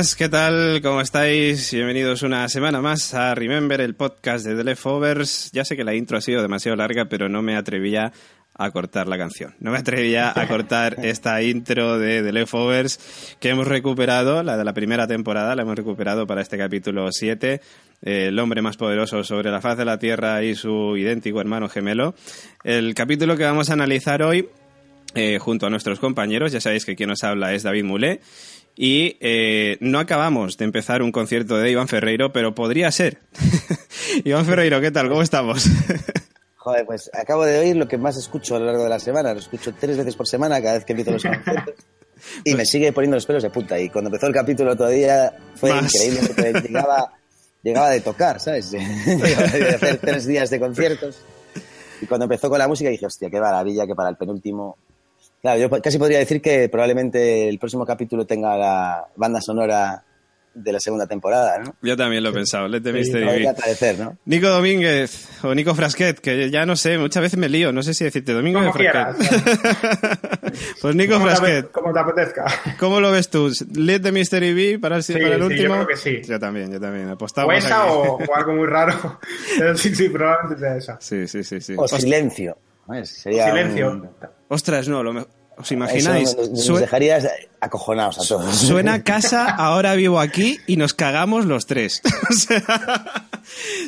buenas, ¿qué tal? ¿Cómo estáis? Bienvenidos una semana más a Remember, el podcast de The Leftovers. Ya sé que la intro ha sido demasiado larga, pero no me atrevía a cortar la canción. No me atrevía a cortar esta intro de The Leftovers que hemos recuperado, la de la primera temporada, la hemos recuperado para este capítulo 7, el hombre más poderoso sobre la faz de la Tierra y su idéntico hermano gemelo. El capítulo que vamos a analizar hoy eh, junto a nuestros compañeros, ya sabéis que quien nos habla es David Mulé, y eh, no acabamos de empezar un concierto de Iván Ferreiro, pero podría ser. Iván Ferreiro, ¿qué tal? ¿Cómo estamos? Joder, pues acabo de oír lo que más escucho a lo largo de la semana. Lo escucho tres veces por semana cada vez que empiezo los conciertos. Y me sigue poniendo los pelos de punta. Y cuando empezó el capítulo todavía fue Más. increíble porque llegaba, llegaba de tocar, ¿sabes? Llegaba de hacer tres días de conciertos. Y cuando empezó con la música dije, hostia, qué maravilla que para el penúltimo... Claro, yo casi podría decir que probablemente el próximo capítulo tenga la banda sonora de la segunda temporada, ¿no? Yo también lo he pensado, Let the Mystery ¿no? Nico Domínguez o Nico Frasquet, que ya no sé, muchas veces me lío, no sé si decirte Domínguez o. Frasquet. pues Nico Como Frasquet, como te apetezca. ¿cómo lo ves tú? ¿Let the Mystery Be para el, Sí, para el sí, yo último? creo que sí. Yo también, yo también. O Apostamos esa aquí. o, o algo muy raro. Pero sí, sí, probablemente sea esa. Sí, sí, sí. sí. O silencio. ¿Sabes? Sería Silencio. un- Ostras, no, lo me- ¿os imagináis? Eso nos, dejarías acojonados a todos. Suena casa, ahora vivo aquí y nos cagamos los tres. O sea,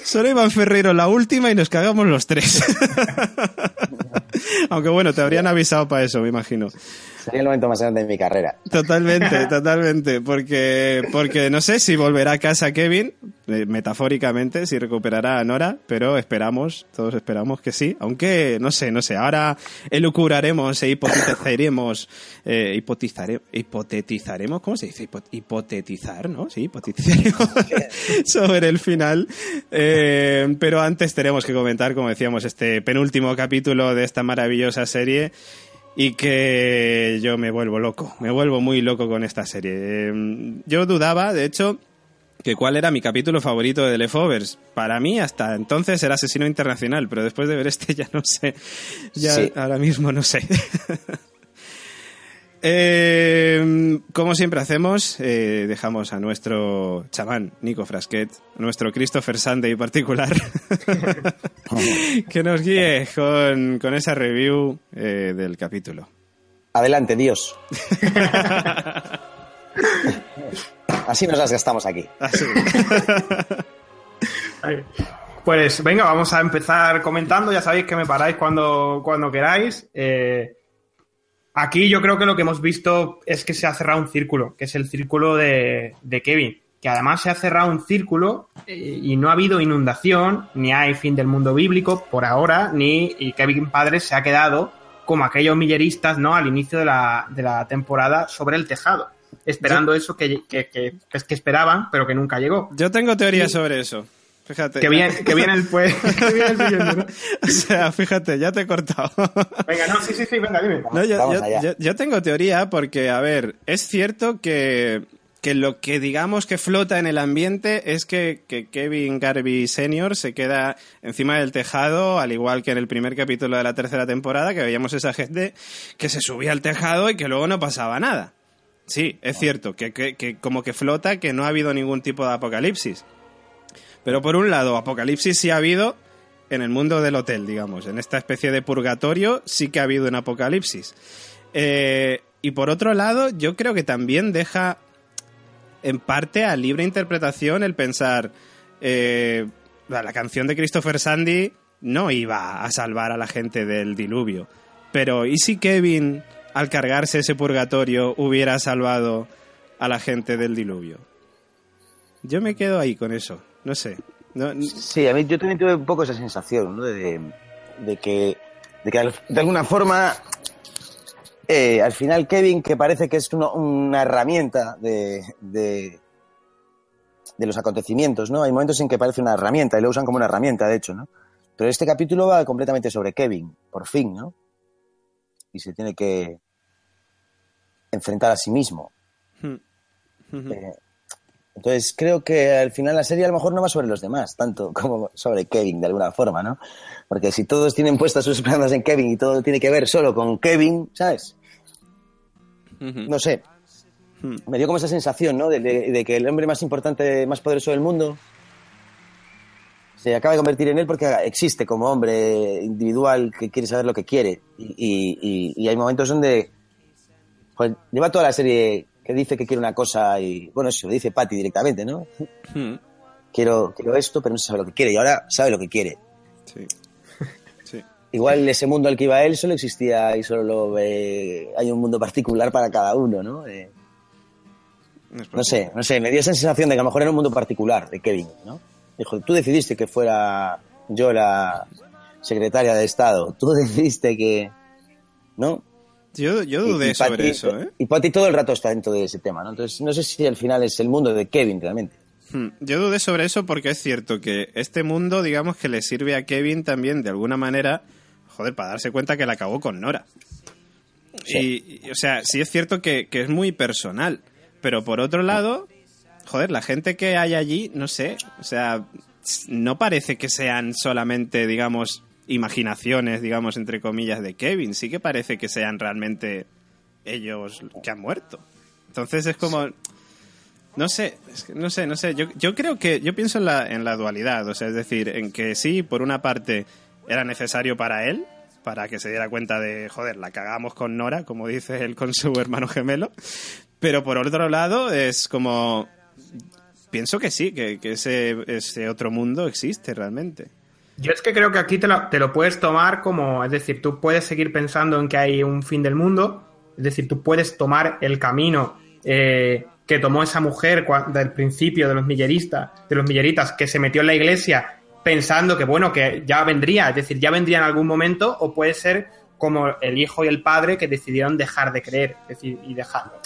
solo Iván Ferreiro la última y nos cagamos los tres. Aunque bueno, te habrían avisado para eso, me imagino. Sería el momento más grande de mi carrera. Totalmente, totalmente. Porque, porque no sé si volverá a casa Kevin, eh, metafóricamente, si recuperará a Nora, pero esperamos, todos esperamos que sí. Aunque, no sé, no sé. Ahora elucubraremos e hipotetizaremos, eh, hipotizare- hipotetizaremos, ¿cómo se dice? Hipo- hipotetizar, ¿no? Sí, hipotetizaremos sobre el final. Eh, pero antes tenemos que comentar, como decíamos, este penúltimo capítulo de esta maravillosa serie y que yo me vuelvo loco, me vuelvo muy loco con esta serie. Eh, Yo dudaba, de hecho, que cuál era mi capítulo favorito de The Leftovers. Para mí, hasta entonces era Asesino Internacional, pero después de ver este ya no sé. Ya Sí. ahora mismo no sé. Eh, como siempre hacemos, eh, dejamos a nuestro chamán Nico Frasquet, a nuestro Christopher Sunday particular, que nos guíe con, con esa review eh, del capítulo. Adelante, Dios. Así nos las gastamos aquí. Así. Pues venga, vamos a empezar comentando. Ya sabéis que me paráis cuando, cuando queráis. Eh, aquí yo creo que lo que hemos visto es que se ha cerrado un círculo, que es el círculo de, de Kevin. Que además se ha cerrado un círculo eh, y no ha habido inundación, ni hay fin del mundo bíblico por ahora, ni y Kevin Padre se ha quedado como aquellos milleristas ¿no? al inicio de la, de la temporada sobre el tejado, esperando eso que, que, que, que esperaban, pero que nunca llegó. Yo tengo teoría sobre eso. Fíjate. Que bien, que viene el pues. que viene el siguiente, ¿no? o sea, fíjate, ya te he cortado. Venga, no, sí, sí, sí, venga, dime. No, yo, Vamos yo- allá. yo- yo tengo teoría porque, a ver, es cierto que, que lo que digamos que flota en el ambiente es que, que Kevin Garvey Sr. se queda encima del tejado, al igual que en el primer capítulo de la tercera temporada, que veíamos esa gente que se subía al tejado y que luego no pasaba nada. Sí, es cierto, que, que- que como que flota, que no ha habido ningún tipo de apocalipsis. Pero por un lado, apocalipsis sí ha habido en el mundo del hotel, digamos. En esta especie de purgatorio sí que ha habido un apocalipsis. Eh, y por otro lado, yo creo que también deja en parte a libre interpretación el pensar eh, la canción de Christopher Sandy no iba a salvar a la gente del diluvio. Pero ¿y si Kevin, al cargarse ese purgatorio, hubiera salvado a la gente del diluvio? Yo me quedo ahí con eso. No sé. No- Sí, a mí yo también tuve un poco esa sensación, ¿no? De, de que, de que de alguna forma, eh, al final Kevin, que parece que es uno- una herramienta de, de, de los acontecimientos, ¿no? Hay momentos en que parece una herramienta y lo usan como una herramienta, de hecho, ¿no? Pero este capítulo va completamente sobre Kevin, por fin, ¿no? Y se tiene que enfrentar a sí mismo. Hmm. Eh, entonces creo que al final la serie a lo mejor no va sobre los demás, tanto como sobre Kevin de alguna forma, ¿no? Porque si todos tienen puestas sus esperanzas en Kevin y todo tiene que ver solo con Kevin, ¿sabes? No sé. hmm. me dio como esa sensación, ¿no? De, que el hombre más importante, más poderoso del mundo se acaba de convertir en él porque existe como hombre individual que quiere saber lo que quiere. Y, hay momentos donde pues, lleva toda la serie que dice que quiere una cosa y, bueno, eso lo dice Patty directamente, ¿no? Hmm. Quiero, quiero esto, pero no sabe lo que quiere y ahora sabe lo que quiere. Sí. Igual ese mundo al que iba él solo existía y solo hay un mundo particular para cada uno, ¿no? Eh, no sé, no sé, me dio esa sensación de que a lo mejor era un mundo particular de Kevin, ¿no? Dijo, tú decidiste que fuera yo la secretaria de Estado, tú decidiste que, ¿no? Yo, yo dudé sobre eso, ¿eh? Y Patty todo el rato está dentro de ese tema, ¿no? Entonces, no sé si al final es el mundo de Kevin realmente. Hmm, yo dudé sobre eso porque es cierto que este mundo, digamos que le sirve a Kevin también de alguna manera joder, para darse cuenta que la acabó con Nora. Y, o sea, sí es cierto que, es muy personal, pero por otro lado, joder, la gente que hay allí, no sé, o sea, no parece que sean solamente, digamos, imaginaciones, digamos, entre comillas, de Kevin, sí que parece que sean realmente ellos que han muerto. Entonces es como... No sé, no sé, no sé. Yo, yo creo que, yo pienso en la, en la dualidad, o sea, es decir, en que sí, por una parte, era necesario para él, para que se diera cuenta de, joder, la cagamos con Nora, como dice él con su hermano gemelo. Pero por otro lado, es como. Pienso que sí, que, ese, ese, otro mundo existe realmente. Yo es que creo que aquí te lo, te lo puedes tomar como. Es decir, tú puedes seguir pensando en que hay un fin del mundo. Es decir, tú puedes tomar el camino eh, que tomó esa mujer del principio de los milleristas, de los milleritas, que se metió en la iglesia pensando que, bueno, que ya vendría, es decir, ya vendría en algún momento, o puede ser como el hijo y el padre que decidieron dejar de creer, es decir, y dejarlo.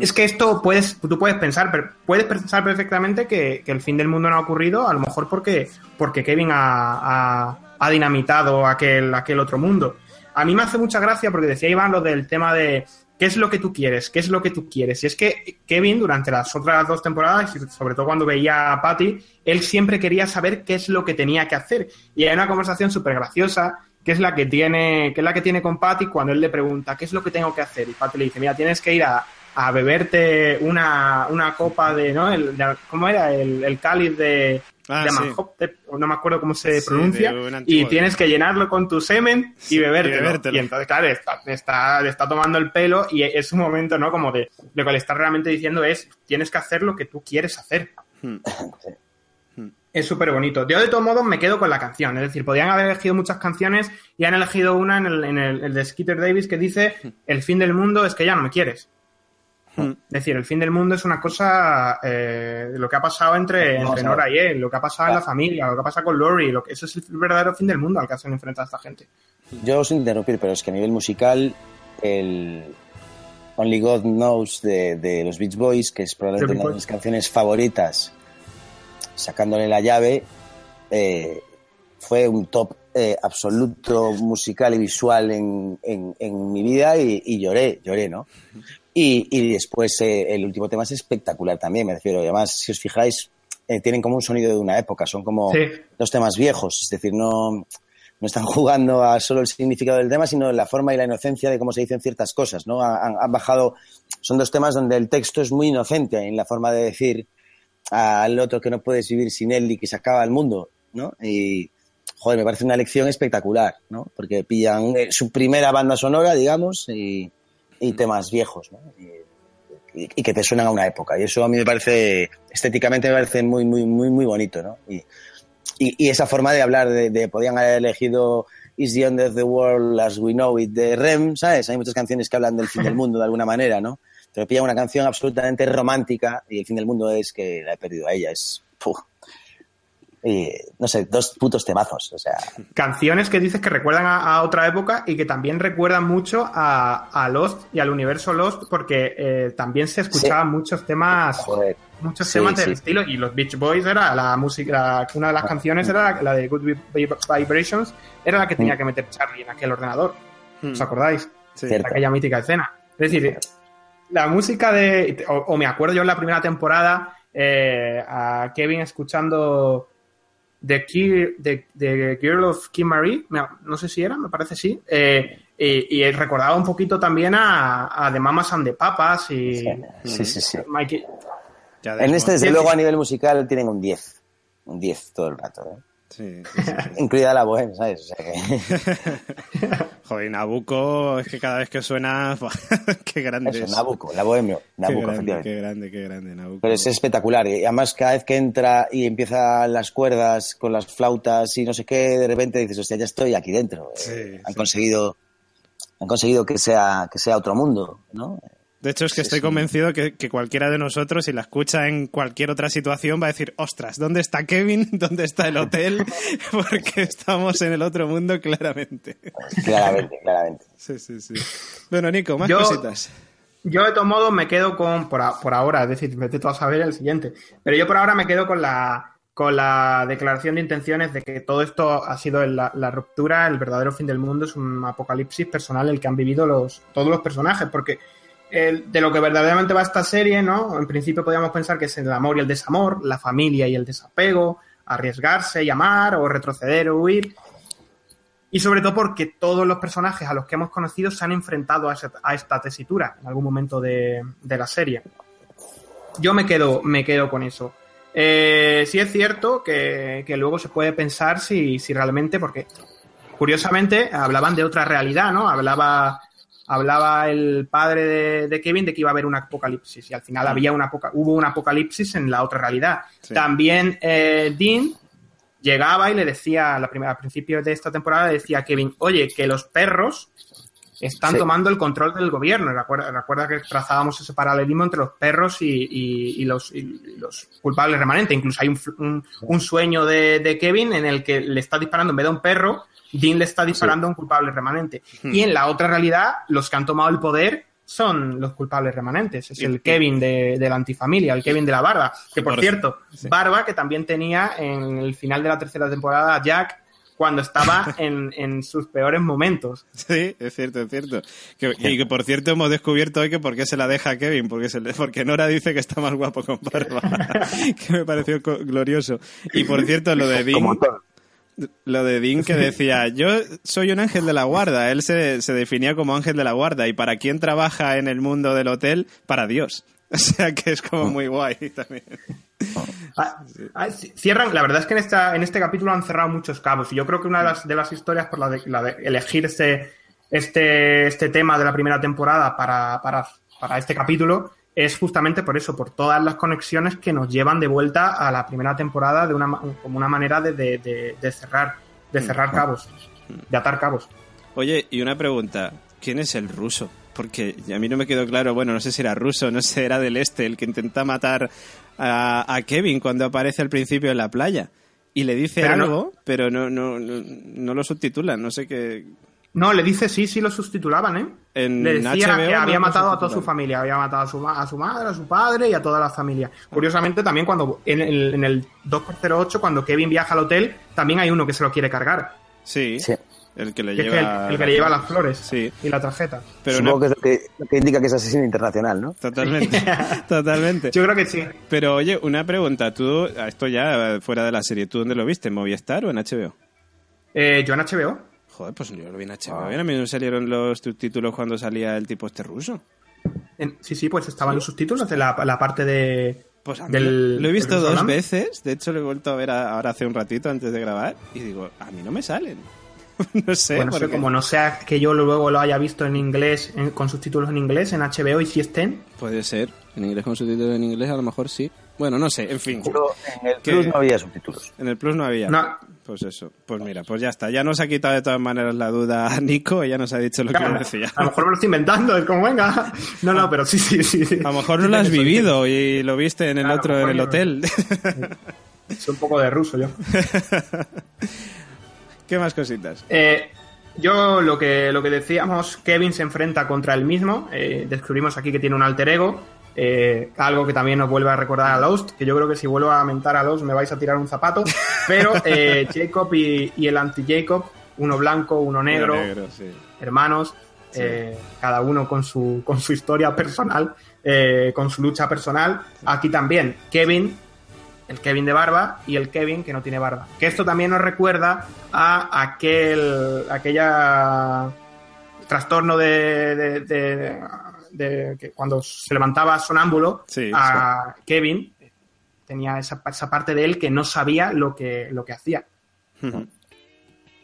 Es que esto puedes, tú puedes pensar, pero puedes pensar perfectamente que, el fin del mundo no ha ocurrido, a lo mejor porque, porque Kevin ha, dinamitado aquel, aquel otro mundo. A mí me hace mucha gracia porque decía Iván lo del tema de ¿Qué es lo que tú quieres? ¿Qué es lo que tú quieres? Y es que Kevin, durante las otras dos temporadas, sobre todo cuando veía a Patty, él siempre quería saber qué es lo que tenía que hacer. Y hay una conversación súper graciosa que es la que tiene, que es la que tiene con Patty cuando él le pregunta ¿qué es lo que tengo que hacer? Y Patty le dice, mira, tienes que ir a, beberte una, copa de, ¿no? El, ¿Cómo era? El, el cáliz de, Ah, no me acuerdo cómo se pronuncia, y tienes que llenarlo con tu semen y bebértelo. Y, entonces, claro, está, está, tomando el pelo y es un momento, ¿no? Como de lo que le está realmente diciendo es, tienes que hacer lo que tú quieres hacer. Hmm. Es súper bonito. Yo, de todos modos, me quedo con la canción. Es decir, podían haber elegido muchas canciones y han elegido una en el, en el de Skeeter Davis que dice: hmm. El fin del mundo es que ya no me quieres. Hmm. Es decir, el fin del mundo es una cosa, eh, lo que ha pasado entre, Nora y él, lo que ha pasado en la familia, lo que ha pasado con Lori, lo que, eso es el verdadero fin del mundo al que se enfrenta a esta gente. Yo os interrumpir, pero es que a nivel musical, el Only God Knows de, los Beach Boys, que es probablemente una de mis canciones favoritas, sacándole la llave, eh, fue un top eh, absoluto musical y visual en, mi vida y, y, lloré, lloré, ¿no? Y, y después eh, el último tema es espectacular también, me refiero. Además, si os fijáis, eh, tienen como un sonido de una época, son como dos temas viejos, es decir, no, no están jugando a solo el significado del tema, sino la forma y la inocencia de cómo se dicen ciertas cosas, ¿no? Han, han bajado, son dos temas donde el texto es muy inocente en la forma de decir al otro que no puedes vivir sin él y que se acaba el mundo, ¿no? Y, joder, me parece una lección espectacular, ¿no? Porque pillan eh, su primera banda sonora, digamos, y, y temas viejos, ¿no? Y, que te suenan a una época. Y eso a mí me parece, estéticamente me parece muy, muy, muy, muy bonito, ¿no? Y, y, esa forma de hablar de, de, podían haber elegido Is the End of the World as We Know It de Rem, ¿sabes? Hay muchas canciones que hablan del fin del mundo de alguna manera, ¿no? Pero pilla una canción absolutamente romántica y el fin del mundo es que la he perdido a ella. Es, no sé, dos putos temazos. O sea. Canciones que dices que recuerdan a, otra época y que también recuerdan mucho a, Lost y al universo Lost, porque eh, también se escuchaban muchos temas. Muchos temas del estilo. Y los Beach Boys era la música. Una de las canciones era la, de Good Vibrations, era la que tenía mm. que meter Charlie en aquel ordenador. ¿Os mm. acordáis? De aquella mítica escena. Es decir, la música de. O, me acuerdo yo en la primera temporada. Eh, a Kevin escuchando The, Ki- The- The Girl of Kim Marie, no, sé si era, me parece sí, eh, y, y recordaba un poquito también a, a The Mamas and the Papas y Sí, sí, sí. Mikey- En este, desde luego, a nivel musical tienen un 10. Un 10 todo el rato, ¿eh? Sí, sí, sí. Incluida la bohemia, ¿sabes? O sea que... Joder, Nabucco, es que cada vez que suena, qué grande Eso, es. Nabucco, la bohemia. Qué Nabucco, grande, efectivamente. qué grande, qué grande, Nabucco. Pero es espectacular. Y además, cada vez que entra y empieza las cuerdas con las flautas y no sé qué, de repente dices, hostia, ya estoy aquí dentro. Sí, Eh, han conseguido han conseguido que sea, que sea otro mundo, ¿no? De hecho, es que Sí, estoy sí. convencido que, que cualquiera de nosotros, si la escucha en cualquier otra situación, va a decir, ostras, ¿dónde está Kevin? ¿Dónde está el hotel? Porque estamos en el otro mundo, claramente. Claramente, claramente. Sí, sí, sí. Bueno, Nico, más Yo- cositas. Yo de todos modos me quedo con, por, a- por ahora, es decir, vete tú a saber el siguiente, pero yo por ahora me quedo con la, con la declaración de intenciones de que todo esto ha sido la, la ruptura, el verdadero fin del mundo, es un apocalipsis personal el que han vivido los, todos los personajes, porque de lo que verdaderamente va esta serie, ¿no? En principio podríamos pensar que es el amor y el desamor, la familia y el desapego, arriesgarse y amar, o retroceder o huir. Y sobre todo porque todos los personajes a los que hemos conocido se han enfrentado a esta tesitura en algún momento de, de la serie. Yo me quedo, me quedo con eso. Eh, sí es cierto que, que luego se puede pensar si, si realmente, porque curiosamente hablaban de otra realidad, ¿no? Hablaba, hablaba el padre de, de Kevin de que iba a haber un apocalipsis y al final había una hubo un apocalipsis en la otra realidad. Sí. También eh, Dean llegaba y le decía, a la primera, al principio de esta temporada, le decía a Kevin, oye, que los perros están Sí. tomando el control del gobierno. Recuerda, recuerda que trazábamos ese paralelismo entre los perros y, y- y los, y los culpables remanentes. Incluso hay un, un- un sueño de, de Kevin en el que le está disparando en vez de a un perro, Dean le está disparando a un culpable remanente. Hmm. Y en la otra realidad, los que han tomado el poder son los culpables remanentes. Es el Kevin de, de la antifamilia, el Kevin de la barba. Que por Por- cierto, sí. barba que también tenía en el final de la tercera temporada Jack cuando estaba en, en sus peores momentos. Sí, es cierto, es cierto. Que- y que por cierto hemos descubierto hoy que por qué se la deja a Kevin, porque, se le- porque Nora dice que está más guapo con barba, que me pareció glorioso. Y por cierto, lo de Dean, lo de Dean que decía, yo soy un ángel de la guarda, él se, se definía como ángel de la guarda, y para quién trabaja en el mundo del hotel, para Dios. O sea que es como muy guay también. Ah, ah, Cierran, la verdad es que en, esta, en este capítulo han cerrado muchos cabos y yo creo que una de las, de las historias por la de, la de elegir este, este, este tema de la primera temporada para, para, para este capítulo es justamente por eso, por todas las conexiones que nos llevan de vuelta a la primera temporada de una, como una manera de, de- de- de cerrar, de cerrar cabos, de atar cabos. Oye, y una pregunta, ¿quién es el ruso? Porque a mí no me quedó claro, bueno, no sé si era ruso, no sé, era del este, el que intenta matar a, a Kevin cuando aparece al principio en la playa. Y le dice Pero no- algo, pero no, no, no, no lo subtitulan, no sé qué... No, le dice sí, sí lo sustitulaban, ¿eh? En le decía HBO que había matado a toda su familia, había matado a su, a su madre, a su padre y a toda la familia. Curiosamente, también cuando en el, en el 2x08, cuando Kevin viaja al hotel, también hay uno que se lo quiere cargar. Sí, Sí. El que le Que es lleva... el, el que le lleva las flores Sí. y la tarjeta. Pero Supongo no, que es lo que, lo que indica que es asesino internacional, ¿no? Totalmente, totalmente. Yo creo que sí. Pero oye, una pregunta, tú, esto ya fuera de la serie, ¿tú dónde lo viste? ¿En Movistar o en HBO? Eh, yo en HBO. Joder, pues yo lo vi en HBO. A mí no salieron los subtítulos cuando salía el tipo este ruso. en- sí, sí, pues estaban los subtítulos de la, la parte de. Pues a mí del- lo he visto dos veces. De hecho, lo he vuelto a ver a- ahora hace un ratito antes de grabar. Y digo, a mí no me salen. no sé. Bueno, por sé, qué. como no sea que yo luego lo haya visto en inglés, en- con subtítulos en inglés, en HBO y si estén. Puede ser. En inglés con subtítulos en inglés, a lo mejor sí. Bueno, no sé, en fin. Pero en el. Plus no había subtítulos. En el Plus no había. No. Pues eso. Pues mira, pues ya está. Ya nos ha quitado de todas maneras la duda a Nico. Ella nos ha dicho lo que Claro, decía. a lo mejor me lo estoy inventando, es como venga. No, no, pero sí, sí, sí. A lo mejor no lo has vivido y lo viste en el Claro, otro, en el hotel. Soy un poco de ruso yo. ¿Qué más cositas? Eh, yo lo que, lo que decíamos, Kevin se enfrenta contra él mismo. eh, descubrimos aquí que tiene un alter ego. eh, algo que también nos vuelve a recordar a Lost, que yo creo que si vuelvo a mentar a Lost me vais a tirar un zapato. Pero Jacob y, y el anti-Jacob, uno blanco, uno negro, sí. hermanos, cada uno con su, con su historia personal, con su lucha personal. Aquí también, Kevin el Kevin de barba y el Kevin que no tiene barba. Que esto también nos recuerda a aquel aquella trastorno de, de, de- de- que cuando se levantaba sonámbulo Sí, a Kevin tenía esa, esa parte de él que no sabía lo que, lo que hacía.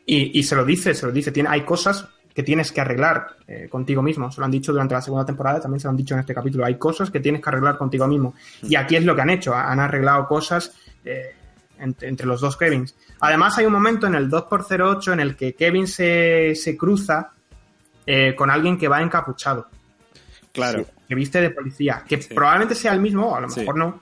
Y, y se lo dice, se lo dice. Tiene, hay cosas que tienes que arreglar eh, contigo mismo. Se lo han dicho durante la segunda temporada, también se lo han dicho en este capítulo. Hay cosas que tienes que arreglar contigo mismo. Y aquí es lo que han hecho. Han arreglado cosas eh, entre, entre los dos Kevins. Además, hay un momento en el 2x08 en el que Kevin se, se cruza eh, con alguien que va encapuchado, Claro. que viste de policía, que Sí. probablemente sea el mismo, o a lo Sí. mejor no.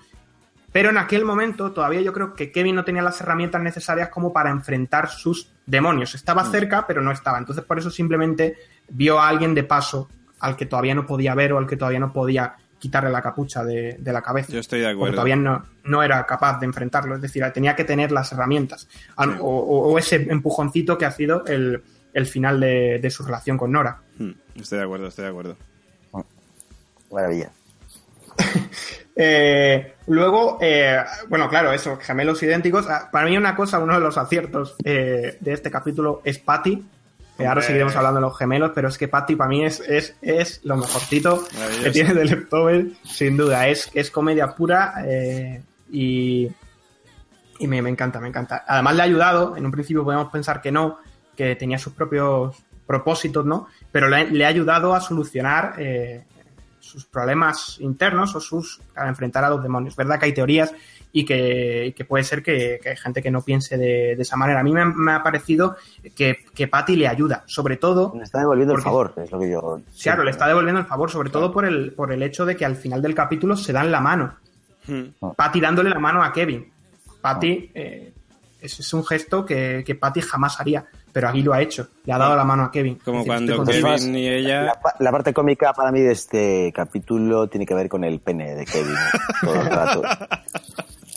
Pero en aquel momento todavía yo creo que Kevin no tenía las herramientas necesarias como para enfrentar sus demonios. Estaba Mm. cerca, pero no estaba. Entonces por eso simplemente vio a alguien de paso al que todavía no podía ver o al que todavía no podía quitarle la capucha de, de la cabeza. Yo estoy de Porque acuerdo. todavía no, no era capaz de enfrentarlo. Es decir, tenía que tener las herramientas. Sí. O, o- o ese empujoncito que ha sido el, el final de, de su relación con Nora. Hmm, Estoy de acuerdo, estoy de acuerdo. Maravilla. Eh, luego, eh, bueno, claro, eso, gemelos idénticos. Ah, Para mí una cosa, uno de los aciertos eh, de este capítulo es Patty. Eh, ahora seguiremos hablando de los gemelos, pero es que Patty para mí es, es, es lo mejorcito que tiene de Leftover, sin duda. Es, es comedia pura eh, y, y me, me encanta, me encanta. Además le ha ayudado, en un principio podemos pensar que no, que tenía sus propios propósitos, ¿no? Pero le, le ha ayudado a solucionar sus problemas internos o sus a enfrentar a los demonios. Es verdad que hay teorías y que, que puede ser que, que hay gente que no piense de, de esa manera. A mí me, me ha parecido que, que Patty le ayuda, sobre todo Me está devolviendo el favor, es lo que yo. Claro, le está devolviendo el favor, sobre todo por el, por el hecho de que al final del capítulo se dan la mano. Hmm. Patty dándole la mano a Kevin. Patty, eh, ese es un gesto que, que Patty jamás haría, pero aquí lo ha hecho. Le ha dado la mano a Kevin. Como cuando. Kevin y ella... La, pa- la parte cómica para mí de este capítulo tiene que ver con el pene de Kevin todo el rato.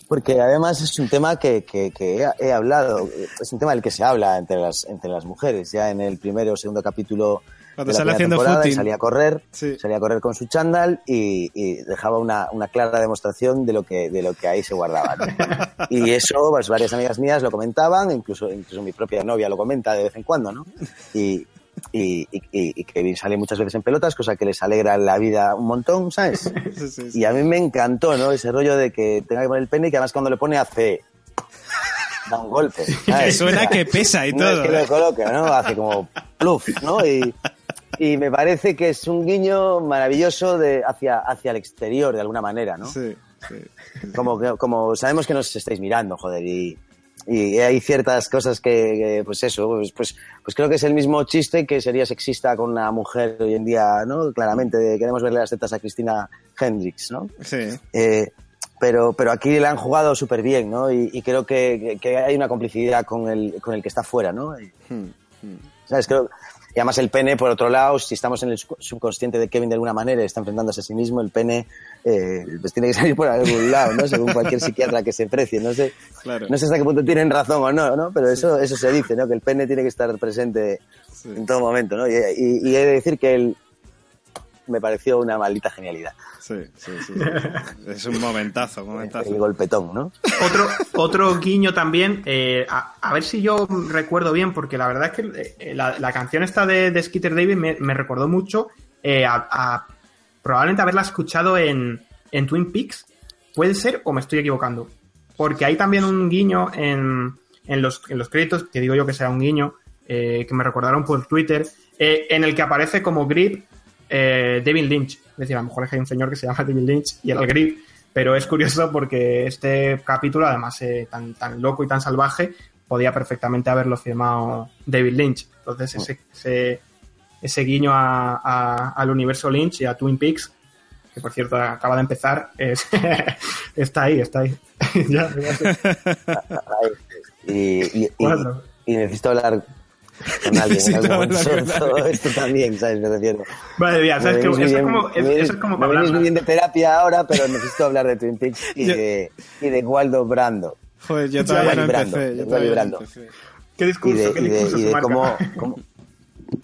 Porque además es un tema que, que- que he, he hablado, es un tema del que se habla entre las, entre las mujeres. Ya en el primero o segundo capítulo Cuando sale haciendo footing. salía a correr, Sí. salía a correr con su chándal y, y dejaba una, una clara demostración de lo que, de lo que ahí se guardaba. ¿no? Y eso, pues varias amigas mías lo comentaban, incluso, incluso mi propia novia lo comenta de vez en cuando, ¿no? Y, y, y, y Kevin sale muchas veces en pelotas, cosa que les alegra la vida un montón, ¿sabes? Sí, sí, sí. Y a mí me encantó, ¿no? Ese rollo de que tenga que poner el pene y que además cuando le pone hace... Da un golpe. Que ¿sabes? suena que pesa y No es todo. que lo ¿eh? coloque, ¿no? Hace como pluf, ¿no? Y, y me parece que es un guiño maravilloso de, hacia, hacia el exterior, de alguna manera, ¿no? Sí, sí. Como, como sabemos que nos estáis mirando, joder, y, y hay ciertas cosas que, pues eso, pues, pues, pues creo que es el mismo chiste que sería sexista con una mujer hoy en día, ¿no? Claramente, queremos verle las tetas a Cristina Hendricks, ¿no? Sí. Eh, pero, pero aquí la han jugado súper bien, ¿no? Y, y creo que, que hay una complicidad con el, con el que está fuera, ¿no? Hmm, hmm. ¿Sabes? Creo, y además el pene, por otro lado, si estamos en el sub- subconsciente de Kevin de alguna manera está enfrentándose a sí mismo, el pene eh, pues tiene que salir por algún lado, ¿no? Según cualquier psiquiatra que se precie. No sé, Claro. no sé hasta qué punto tienen razón o no, ¿no? Pero eso, eso se dice, ¿no? Que el pene tiene que estar presente Sí. en todo momento, ¿no? Y, y- y he de decir que él me pareció una maldita genialidad. Sí, sí, sí, sí. Es un momentazo, un momentazo. El golpetón, ¿no? Otro, otro guiño también, eh, a, a ver si yo recuerdo bien, porque la verdad es que eh, la, la canción esta de, de Skeeter Davis me, me recordó mucho eh, a, a probablemente haberla escuchado en, en Twin Peaks. Puede ser o me estoy equivocando. Porque hay también un guiño en, en, los, en los créditos, que digo yo que será un guiño, eh, que me recordaron por Twitter, eh, en el que aparece como Grip eh, David Lynch. Es decir, a lo mejor es que hay un señor que se llama David Lynch y era el Grip, pero es curioso porque este capítulo, además eh, tan, tan loco y tan salvaje, podía perfectamente haberlo firmado David Lynch. Entonces, ese, ese, ese guiño a- a- al universo Lynch y a Twin Peaks, que por cierto acaba de empezar, es- está ahí, está ahí. Ya, ya. Y, y- y- Cuatro. y necesito hablar con alguien en algún momento. Esto también, ¿sabes? Me refiero. Vale, ya, ¿sabes que eso, es como, es- eso es como me venís muy bien de terapia ahora, pero necesito hablar de Twin Peaks y, de, y de Waldo Brando. Joder, yo todavía no vibrando, empecé. Yo todavía empecé. ¿Qué Y discurso? de, ¿Qué y de, y de cómo, cómo-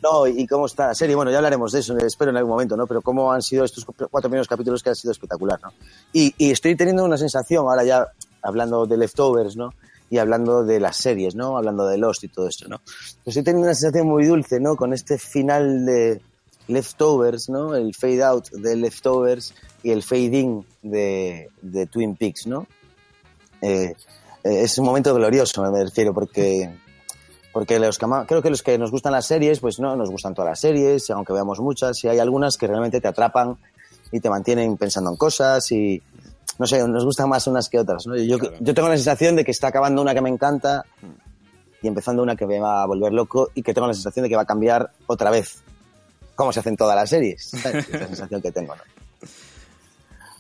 No, y cómo está la serie. Bueno, ya hablaremos de eso, espero en algún momento, ¿no? Pero cómo han sido estos cuatro primeros capítulos que han sido espectacular, ¿no? Y, y estoy teniendo una sensación, ahora ya hablando de leftovers, ¿no? Y hablando de las series, ¿no? Hablando de Lost y todo esto, ¿no? Pues estoy teniendo una sensación muy dulce, ¿no? Con este final de leftovers, ¿no? El fade out de leftovers y el fade in de, Twin Peaks, ¿no? Eh, eh, es un momento glorioso, me refiero, porque porque los que, creo que los que nos gustan las series, pues no nos gustan todas las series, aunque veamos muchas, y hay algunas que realmente te atrapan y te mantienen pensando en cosas y no sé, nos gustan más unas que otras. ¿no? Yo, yo tengo la sensación de que está acabando una que me encanta y empezando una que me va a volver loco y que tengo la sensación de que va a cambiar otra vez, como se hacen todas las series. ¿sabes? Es la sensación que tengo. ¿no?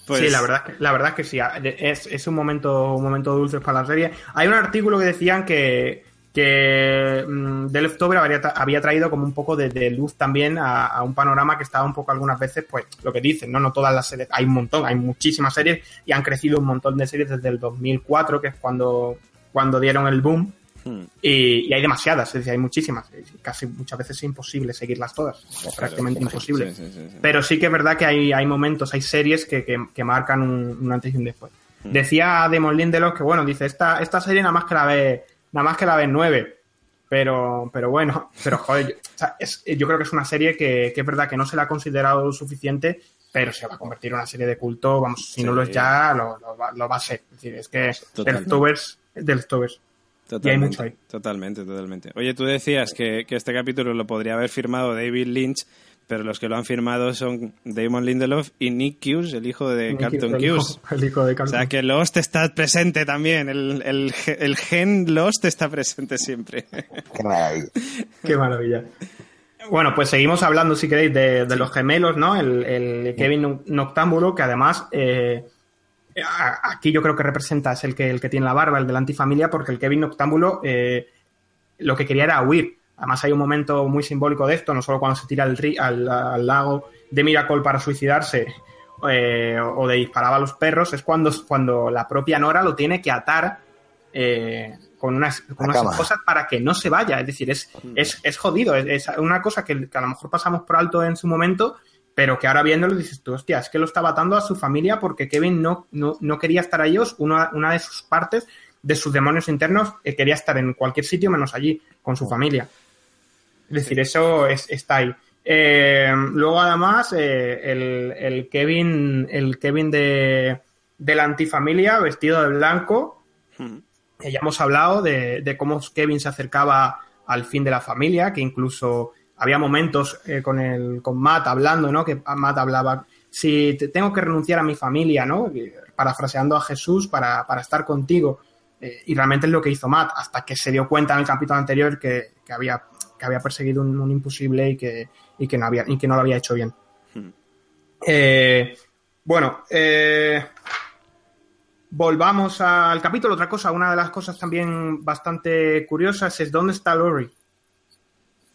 Pues... Sí, la verdad, la verdad es que sí. Es, es un momento, un momento dulce para la serie. Hay un artículo que decían que, que mmm, The Leftover había, había, traído como un poco de, de luz también a, a, un panorama que estaba un poco algunas veces, pues lo que dicen, ¿no? No todas las series, hay un montón, hay muchísimas series y han crecido un montón de series desde el 2004, que es cuando, cuando dieron el boom. Hmm. Y, y, hay demasiadas, es decir, hay muchísimas. Casi muchas veces es imposible seguirlas todas. Prácticamente claro, imposible. Sí, sí, sí, Pero sí que es verdad que hay, hay momentos, hay series que, que, que marcan un, un, antes y un después. Hmm. Decía Demon Lindelof que, bueno, dice, esta, esta serie nada más que la ve nada más que la ven nueve. Pero, pero bueno, pero joder, yo, o sea, es, yo creo que es una serie que, que, es verdad que no se la ha considerado suficiente, pero se va a convertir en una serie de culto, vamos, si sí. no lo es ya, lo, lo, va, lo, va, a ser. Es decir, es que del Tubers, del Tubers. Totalmente, y hay mucho ahí. Totalmente, totalmente. Oye, tú decías que, que este capítulo lo podría haber firmado David Lynch, pero los que lo han firmado son Damon Lindelof y Nick Hughes, el hijo de Nick Carlton el Hughes. Hijo, el hijo de Carlton. O sea que Lost está presente también, el, el, el gen Lost está presente siempre. Qué maravilla. Qué maravilla. Bueno, pues seguimos hablando, si queréis, de, de sí. los gemelos, ¿no? El, el Kevin Noctámbulo, que además eh, aquí yo creo que representa, es el que, el que tiene la barba, el de la antifamilia, porque el Kevin Noctámbulo eh, lo que quería era huir Además hay un momento muy simbólico de esto, no solo cuando se tira al, al, al lago de Miracle para suicidarse eh, o de disparar a los perros, es cuando, cuando la propia Nora lo tiene que atar eh, con unas, con unas cosas para que no se vaya. Es decir, es, es, es jodido, es, es, una cosa que, que a lo mejor pasamos por alto en su momento, pero que ahora viéndolo dices tú, hostia, es que lo estaba atando a su familia porque Kevin no, no, no quería estar a ellos, una, una de sus partes de sus demonios internos eh, quería estar en cualquier sitio menos allí, con su familia. Es decir, eso es, está ahí. Eh, luego, además, eh, el, el, Kevin, el Kevin de, de, la antifamilia, vestido de blanco, hmm. ya hemos hablado de, de, cómo Kevin se acercaba al fin de la familia, que incluso había momentos eh, con, el, con Matt hablando, ¿no? Que Matt hablaba, si tengo que renunciar a mi familia, ¿no? Parafraseando a Jesús para, para estar contigo. Y realmente es lo que hizo Matt, hasta que se dio cuenta en el capítulo anterior que, que había que había perseguido un, un imposible y que, y que, no había, y que no lo había hecho bien. Hmm. Eh, bueno, eh, volvamos al capítulo. Otra cosa, una de las cosas también bastante curiosas es dónde está Lori.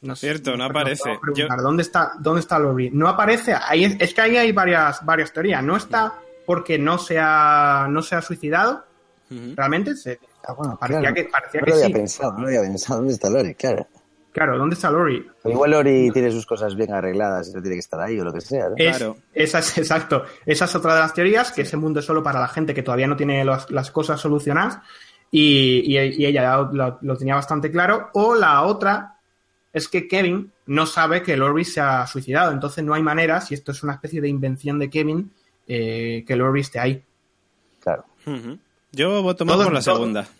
No sé, Cierto, no aparece. Yo... ¿Dónde está, dónde está Lori? No aparece. Ahí es, es, que ahí hay varias, varias teorías. No está porque no se ha, no se ha suicidado. Uh -huh. Realmente se, ah, bueno, parecía claro. que, parecía no que lo había sí. pensado, no lo había pensado. ¿Dónde está Lori? Claro. Claro, ¿dónde está Lori? Igual Lori tiene sus cosas bien arregladas y no tiene que estar ahí o lo que sea. ¿no? Es, claro. Esa es, exacto. Esa es otra de las teorías, que ese mundo es solo para la gente que todavía no tiene los, las cosas solucionadas y, y, y ella lo, lo, lo, tenía bastante claro. O la otra es que Kevin no sabe que Lori se ha suicidado. Entonces no hay manera, si esto es una especie de invención de Kevin, eh, que Lori esté ahí. Claro. Uh -huh. Yo voto más por la segunda. Todo,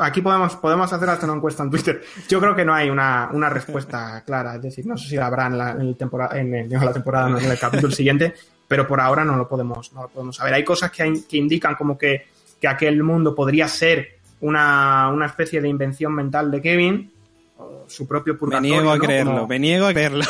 aquí podemos, podemos hacer hasta una encuesta en Twitter. Yo creo que no hay una, una respuesta clara. Es decir, no sé si la habrá en la, en el temporada, en, el, en la temporada, no, en el capítulo siguiente, pero por ahora no lo podemos, no lo podemos saber. Hay cosas que, hay, que indican como que, que aquel mundo podría ser una, una especie de invención mental de Kevin, su propio purgatorio. Me niego a ¿no? creerlo, Como... me niego a creerlo.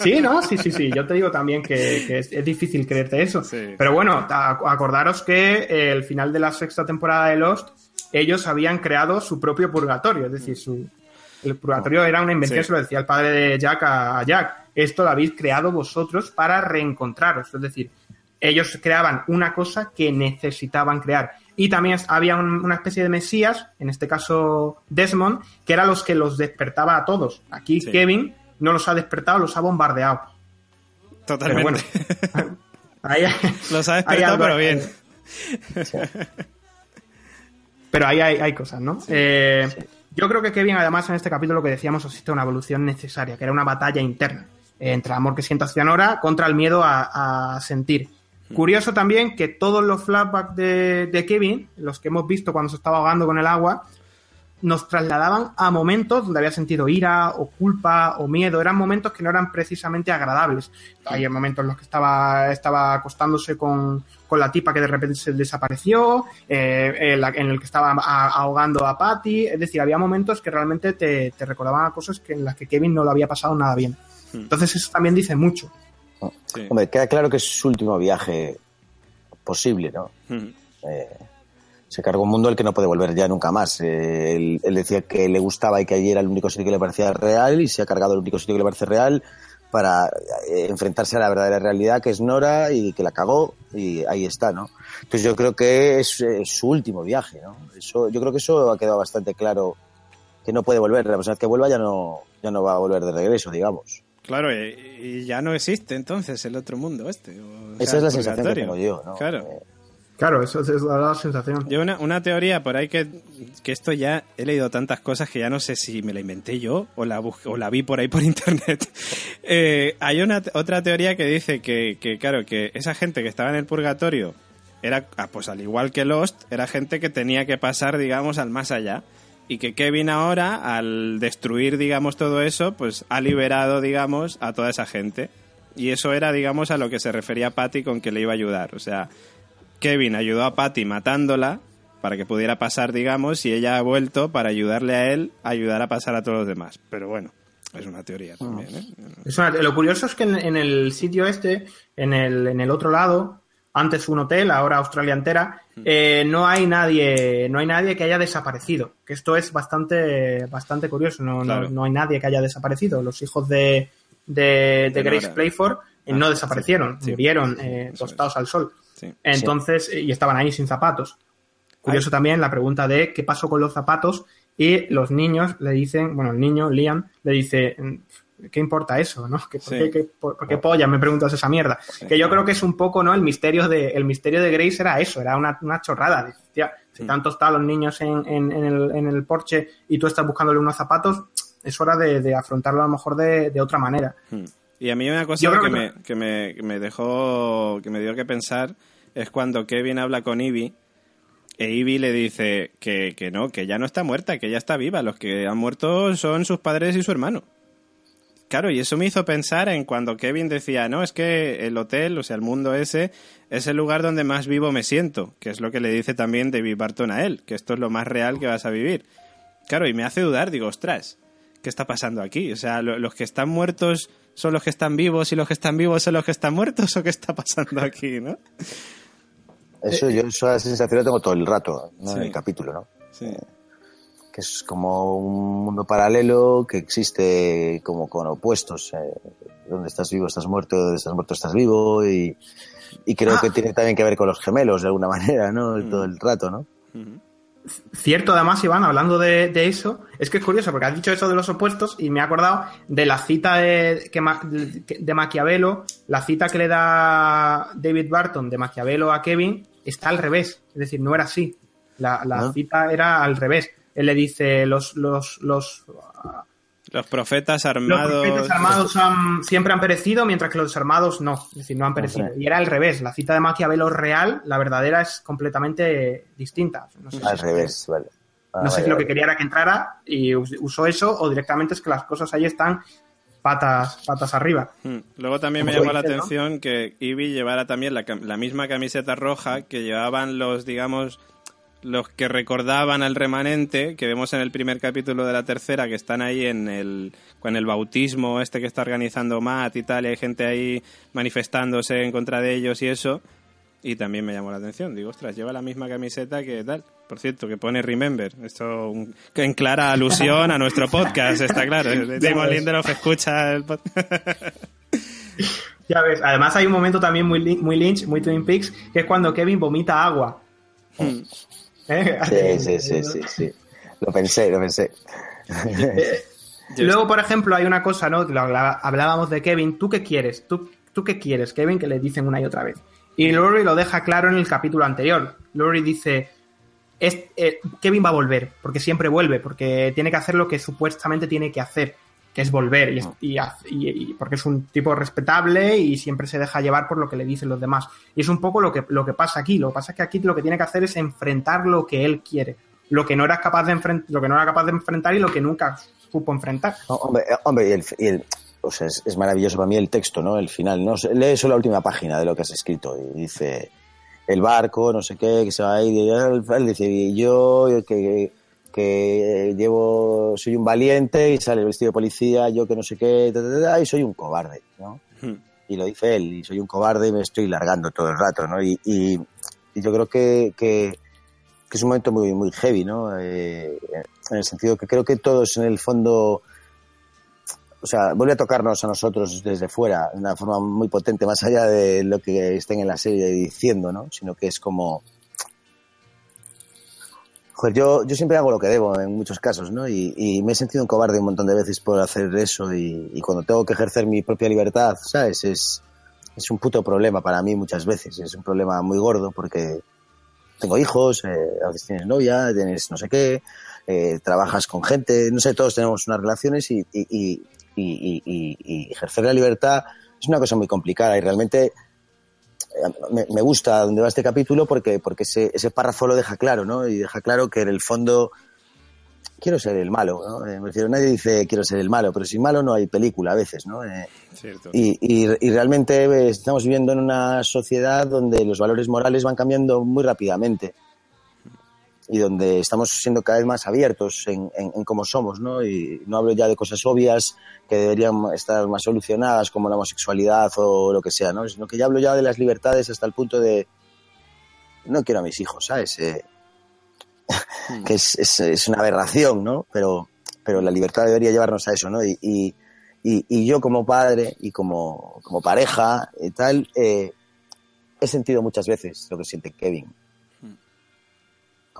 Sí, ¿no? Sí, sí, sí. Yo te digo también que, que es, es, difícil creerte eso. Sí. Pero bueno, acordaros que el final de la sexta temporada de Lost ellos habían creado su propio purgatorio, es decir, su, el purgatorio era una invención, sí. se lo decía el padre de Jack a, a, Jack, esto lo habéis creado vosotros para reencontraros, es decir, ellos creaban una cosa que necesitaban crear. Y también había un, una especie de mesías, en este caso Desmond, que era los que los despertaba a todos. Aquí sí. Kevin no los ha despertado, los ha bombardeado. Totalmente. Bueno, ahí, los ha despertado, pero bien. Pero ahí hay, hay cosas, ¿no? Eh, yo creo que Kevin, además, en este capítulo lo que decíamos, asiste a una evolución necesaria, que era una batalla interna eh, entre el amor que siente hacia Nora contra el miedo a, a sentir. Curioso también que todos los flashbacks de, de Kevin, los que hemos visto cuando se estaba ahogando con el agua, nos trasladaban a momentos donde había sentido ira o culpa o miedo. Eran momentos que no eran precisamente agradables. Hay momentos en los que estaba, estaba acostándose con, con la tipa que de repente se desapareció, eh, en, la- en el que estaba a- ahogando a Patty. Es decir, había momentos que realmente te, te recordaban a cosas que en las que Kevin no lo había pasado nada bien. Entonces eso también dice mucho. Sí. Hombre, queda claro que es su último viaje posible, ¿no? Mm. Eh, se cargó un mundo al que no puede volver ya nunca más. Eh, él, él decía que le gustaba y que allí era el único sitio que le parecía real y se ha cargado el único sitio que le parece real para eh, enfrentarse a la verdadera realidad que es Nora y que la cagó y ahí está, ¿no? Entonces yo creo que es, eh, su último viaje, ¿no? Eso, yo creo que eso ha quedado bastante claro que no puede volver. La persona que vuelva ya no, ya no va a volver de regreso, digamos. Claro, y, y ya no existe entonces el otro mundo este. o Esa sea, es la sensación que tengo yo, ¿no? Claro. Eh, Claro, eso, eso da la sensación. Yo una, una teoría por ahí que, que esto ya he leído tantas cosas que ya no sé si me la inventé yo o la, bus- o la vi por ahí por internet. Eh, hay una otra teoría que dice que, que, claro, que esa gente que estaba en el purgatorio era, ah, pues al igual que Lost, era gente que tenía que pasar, digamos, al más allá. Y que Kevin ahora, al destruir, digamos, todo eso, pues ha liberado, digamos, a toda esa gente. Y eso era, digamos, a lo que se refería Patty con que le iba a ayudar. O sea, Kevin ayudó a Patty matándola para que pudiera pasar, digamos, y ella ha vuelto para ayudarle a él a ayudar a pasar a todos los demás. Pero bueno, es una teoría también, ¿eh? Es una- lo curioso es que en, en el sitio este, en el, en el otro lado, antes un hotel, ahora Australia entera, eh, no hay nadie, no hay nadie que haya desaparecido. Que esto es bastante, bastante curioso. No, no- Claro. no, hay nadie que haya desaparecido. Los hijos de, de, de De Grace Nora. Playford eh, Ah, no desaparecieron, sí. murieron Sí, eh, tostados al sol. Sí. Entonces, y estaban ahí sin zapatos. Curioso también la pregunta de qué pasó con los zapatos y los niños le dicen, bueno, el niño, Liam, le dice, ¿qué importa eso? ¿no? ¿Qué, por, Sí. qué, qué- por- por qué polla me preguntas esa mierda? Que yo creo que es un poco, ¿no? El misterio de, el misterio de Grace era eso, era una, una chorrada. "Tía, si Mm. tanto están los niños en, en- en el, en el porche y tú estás buscándole unos zapatos, es hora de, de afrontarlo a lo mejor de, de otra manera. Hmm. Y a mí una cosa que- me, que, me, que me dejó, que me dio que pensar es cuando Kevin habla con Ivy e Ivy le dice que, que no, que ya no está muerta, que ya está viva. Los que han muerto son sus padres y su hermano. Claro, y eso me hizo pensar en cuando Kevin decía, no, es que el hotel, o sea, el mundo ese, es el lugar donde más vivo me siento, que es lo que le dice también David Barton a él, que esto es lo más real que vas a vivir. Claro, y me hace dudar, digo, ostras, ¿qué está pasando aquí? O sea, lo- los que están muertos son los que están vivos y los que están vivos son los que están muertos o qué está pasando aquí, ¿no? Eso, yo esa sensación la tengo todo el rato, ¿no? Sí. en el capítulo, ¿no? Sí. que es como un mundo paralelo que existe como con opuestos, eh, donde estás vivo estás muerto, donde estás muerto estás vivo y, y creo Ah. que tiene también que ver con los gemelos de alguna manera, ¿no? Mm. Todo el rato, ¿no? Ujú. Cierto, además, Iván, hablando de, de eso, es que es curioso, porque has dicho eso de los opuestos y me he acordado de la cita de, que Ma- de Maquiavelo, la cita que le da David Barton de Maquiavelo a Kevin está al revés, es decir, no era así. La, la ¿No? cita era al revés. Él le dice, los, los, los, Los profetas los armados. profetas armados han- siempre han perecido, mientras que los desarmados no, es decir, no han perecido. Y era al revés, la cita de Maquiavelo real, la verdadera es completamente distinta. No sé si Al es- revés, vale. Ah, no sé vale, si lo que quería era que entrara y us- usó eso o directamente es que las cosas ahí están patas, patas arriba. Mm. Luego también me llamó la dices, ¿no? atención que Ivy llevara también la, la misma camiseta roja que llevaban los, digamos, los que recordaban al remanente que vemos en el primer capítulo de la tercera que están ahí en el con el bautismo este que está organizando Matt y tal y hay gente ahí manifestándose en contra de ellos y eso. Y también me llamó la atención. Digo ostras lleva la misma camiseta que tal. Por cierto que pone remember. Esto un- en clara alusión a nuestro podcast está claro. Damon. Lindelof escucha el podcast Ya ves, además hay un momento también muy, muy Lynch, muy Twin Peaks, que es cuando Kevin vomita agua. ¿Eh? Sí, sí, sí, sí, sí. Lo pensé, lo pensé. Luego, por ejemplo, hay una cosa, ¿no? Hablábamos de Kevin. ¿Tú qué quieres? ¿Tú, ¿Tú qué quieres, Kevin? Que le dicen una y otra vez. Y Laurie lo deja claro en el capítulo anterior. Laurie dice, es, eh, Kevin va a volver, porque siempre vuelve, porque tiene que hacer lo que supuestamente tiene que hacer, que es volver, y, y, porque es un tipo respetable y siempre se deja llevar por lo que le dicen los demás. Y es un poco lo que, lo que pasa aquí. Lo que pasa es que aquí lo que tiene que hacer es enfrentar lo que él quiere, lo que no era capaz de, lo que no era capaz de enfrentar y lo que nunca supo enfrentar. hombre, eh, hombre, y el, o sea, es, maravilloso para mí el texto, ¿no? El final, ¿no? Lee solo la última página de lo que has escrito y dice el barco, no sé qué, que se va a ir, y él dice, yo que, que llevo, soy un valiente y sale el vestido de policía, yo que no sé qué, y soy un cobarde, ¿no? Hmm. Y lo dice él, y soy un cobarde y me estoy largando todo el rato, ¿no? Y, y, yo creo que, que, es un momento muy, muy heavy, ¿no? Eh, en el sentido que creo que todos en el fondo o sea, vuelve a tocarnos a nosotros desde fuera de una forma muy potente, más allá de lo que estén en la serie diciendo, ¿no? Sino que es como... Joder, yo, yo siempre hago lo que debo en muchos casos, ¿no? Y, me he sentido un cobarde un montón de veces por hacer eso y, cuando tengo que ejercer mi propia libertad, ¿sabes? Es, es un puto problema para mí muchas veces, es un problema muy gordo porque tengo hijos, eh, a veces tienes novia, tienes no sé qué, eh, trabajas con gente, no sé, todos tenemos unas relaciones y, y, ejercer la libertad es una cosa muy complicada y realmente eh, me, gusta donde va este capítulo porque, porque ese, ese, párrafo lo deja claro, ¿no? Y deja claro que en el fondo quiero ser el malo, ¿no? Eh, nadie dice quiero ser el malo, pero sin malo no hay película a veces, ¿no? Eh, y, y, realmente estamos viviendo en una sociedad donde los valores morales van cambiando muy rápidamente y donde estamos siendo cada vez más abiertos en, en, cómo somos, ¿no? Y no hablo ya de cosas obvias que deberían estar más solucionadas, como la homosexualidad o lo que sea, ¿no? Sino que ya hablo ya de las libertades hasta el punto de no quiero a mis hijos, ¿sabes? Eh, hmm. que es, es, es, una aberración, ¿no? Pero, pero la libertad debería llevarnos a eso, ¿no? Y, y, y, yo como padre y como, como pareja y tal, eh, he sentido muchas veces lo que siente Kevin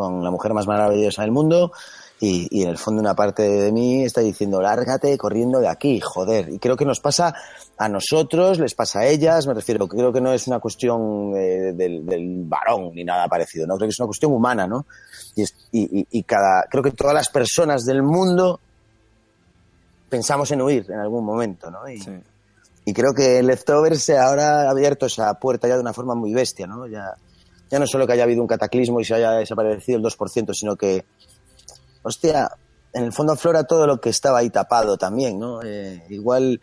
con la mujer más maravillosa del mundo y, en el fondo una parte de mí está diciendo, lárgate corriendo de aquí, joder. Y creo que nos pasa a nosotros, les pasa a ellas, me refiero, creo que no es una cuestión eh, del, varón ni nada parecido, ¿no? Creo que es una cuestión humana, ¿no? Y, y, cada, creo que todas las personas del mundo pensamos en huir en algún momento, ¿no? Y, y creo que Leftovers ahora ha abierto esa puerta ya de una forma muy bestia, ¿no? Ya, ya no solo que haya habido un cataclismo y se haya desaparecido el 2%, sino que, hostia, en el fondo aflora todo lo que estaba ahí tapado también, ¿no? Eh, igual,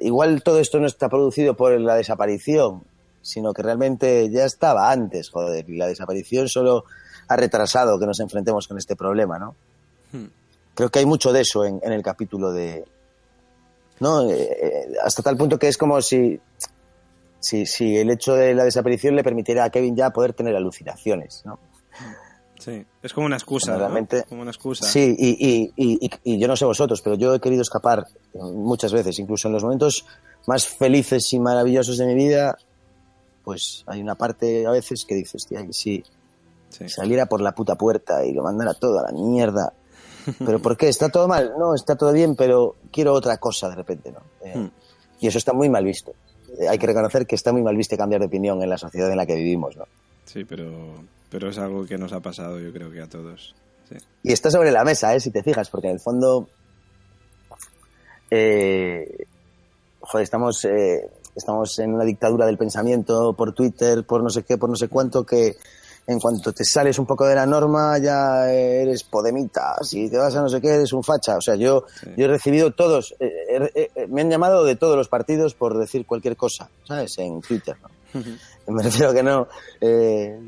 igual todo esto no está producido por la desaparición, sino que realmente ya estaba antes, joder, y la desaparición solo ha retrasado que nos enfrentemos con este problema, ¿no? Hmm. Creo que hay mucho de eso en, el capítulo de... ¿no? Eh, eh, hasta tal punto que es como si si, si el hecho de la desaparición le permitiera a Kevin ya poder tener alucinaciones, ¿no? Sí, es como una excusa. Realmente, Como una excusa. Sí, y, y, y, yo no sé vosotros, pero yo he querido escapar muchas veces, incluso en los momentos más felices y maravillosos de mi vida, pues hay una parte a veces que dices, tía, que si saliera por la puta puerta y lo mandara todo a la mierda. ¿Pero por qué? ¿Está todo mal? No, está todo bien, pero quiero otra cosa de repente, ¿no? Eh, hmm. Y eso está muy mal visto hay que reconocer que está muy mal visto cambiar de opinión en la sociedad en la que vivimos, ¿no? Sí, pero, pero es algo que nos ha pasado yo creo que a todos. Y está sobre la mesa, ¿eh? si te fijas, porque en el fondo... Eh, joder, estamos, eh, estamos en una dictadura del pensamiento por Twitter, por no sé qué, por no sé cuánto, que en cuanto te sales un poco de la norma ya eres podemita, si te vas a no sé qué eres un facha. O sea, yo, yo he recibido todos, eh, eh, me han llamado de todos los partidos por decir cualquier cosa, ¿sabes? En Twitter, ¿no? Me refiero que no, eh,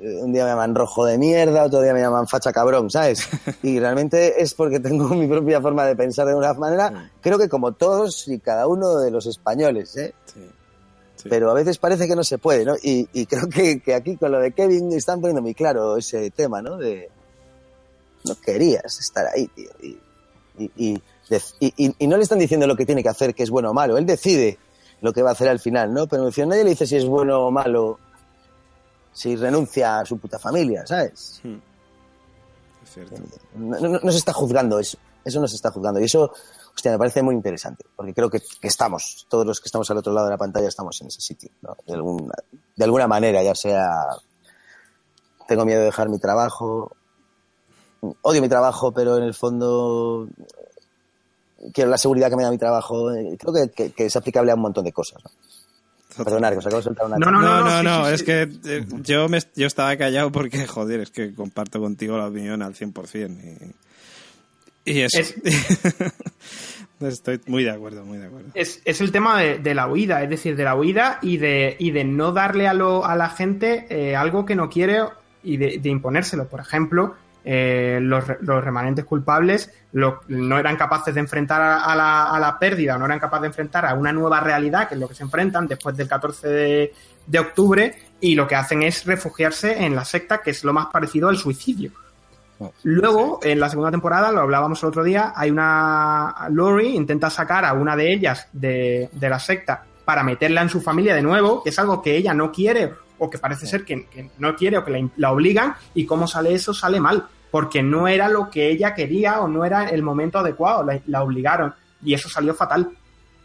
un día me llaman rojo de mierda, otro día me llaman facha cabrón, ¿sabes? Y realmente es porque tengo mi propia forma de pensar de una manera, creo que como todos y cada uno de los españoles, ¿eh? Sí. Pero a veces parece que no se puede, ¿no? Y, creo que, aquí con lo de Kevin están poniendo muy claro ese tema, ¿no? De no querías estar ahí, tío. Y, y, no le están diciendo lo que tiene que hacer, que es bueno o malo. Él decide lo que va a hacer al final, ¿no? Pero nadie le dice si es bueno o malo si renuncia a su puta familia, ¿sabes? Hmm. Es cierto. No, no, se está juzgando eso. Eso no se está juzgando. Y eso hostia, me parece muy interesante, porque creo que, estamos, todos los que estamos al otro lado de la pantalla estamos en ese sitio, ¿no? de, alguna, de alguna manera, ya sea tengo miedo de dejar mi trabajo, odio mi trabajo, pero en el fondo quiero la seguridad que me da mi trabajo. Eh, creo que, que, es aplicable a un montón de cosas. ¿no? Perdonar, que os acabo de soltar una no, no, no, no, no, es que eh, yo, me, yo estaba callado porque, joder, es que comparto contigo la opinión al 100%. Y, y eso. Estoy muy de acuerdo, muy de acuerdo. Es, es el tema de, de, la huida, es decir, de la huida y de, y de no darle a, lo, a la gente eh, algo que no quiere y de, de imponérselo. Por ejemplo, eh, los, los, remanentes culpables lo, no eran capaces de enfrentar a, a, la, a, la, pérdida, no eran capaces de enfrentar a una nueva realidad, que es lo que se enfrentan después del 14 de, de octubre, y lo que hacen es refugiarse en la secta, que es lo más parecido al suicidio. Luego, en la segunda temporada, lo hablábamos el otro día, hay una. Lori intenta sacar a una de ellas de, de, la secta para meterla en su familia de nuevo, que es algo que ella no quiere, o que parece ser que, que no quiere, o que la, la, obligan, y cómo sale eso, sale mal, porque no era lo que ella quería o no era el momento adecuado, la, la obligaron, y eso salió fatal.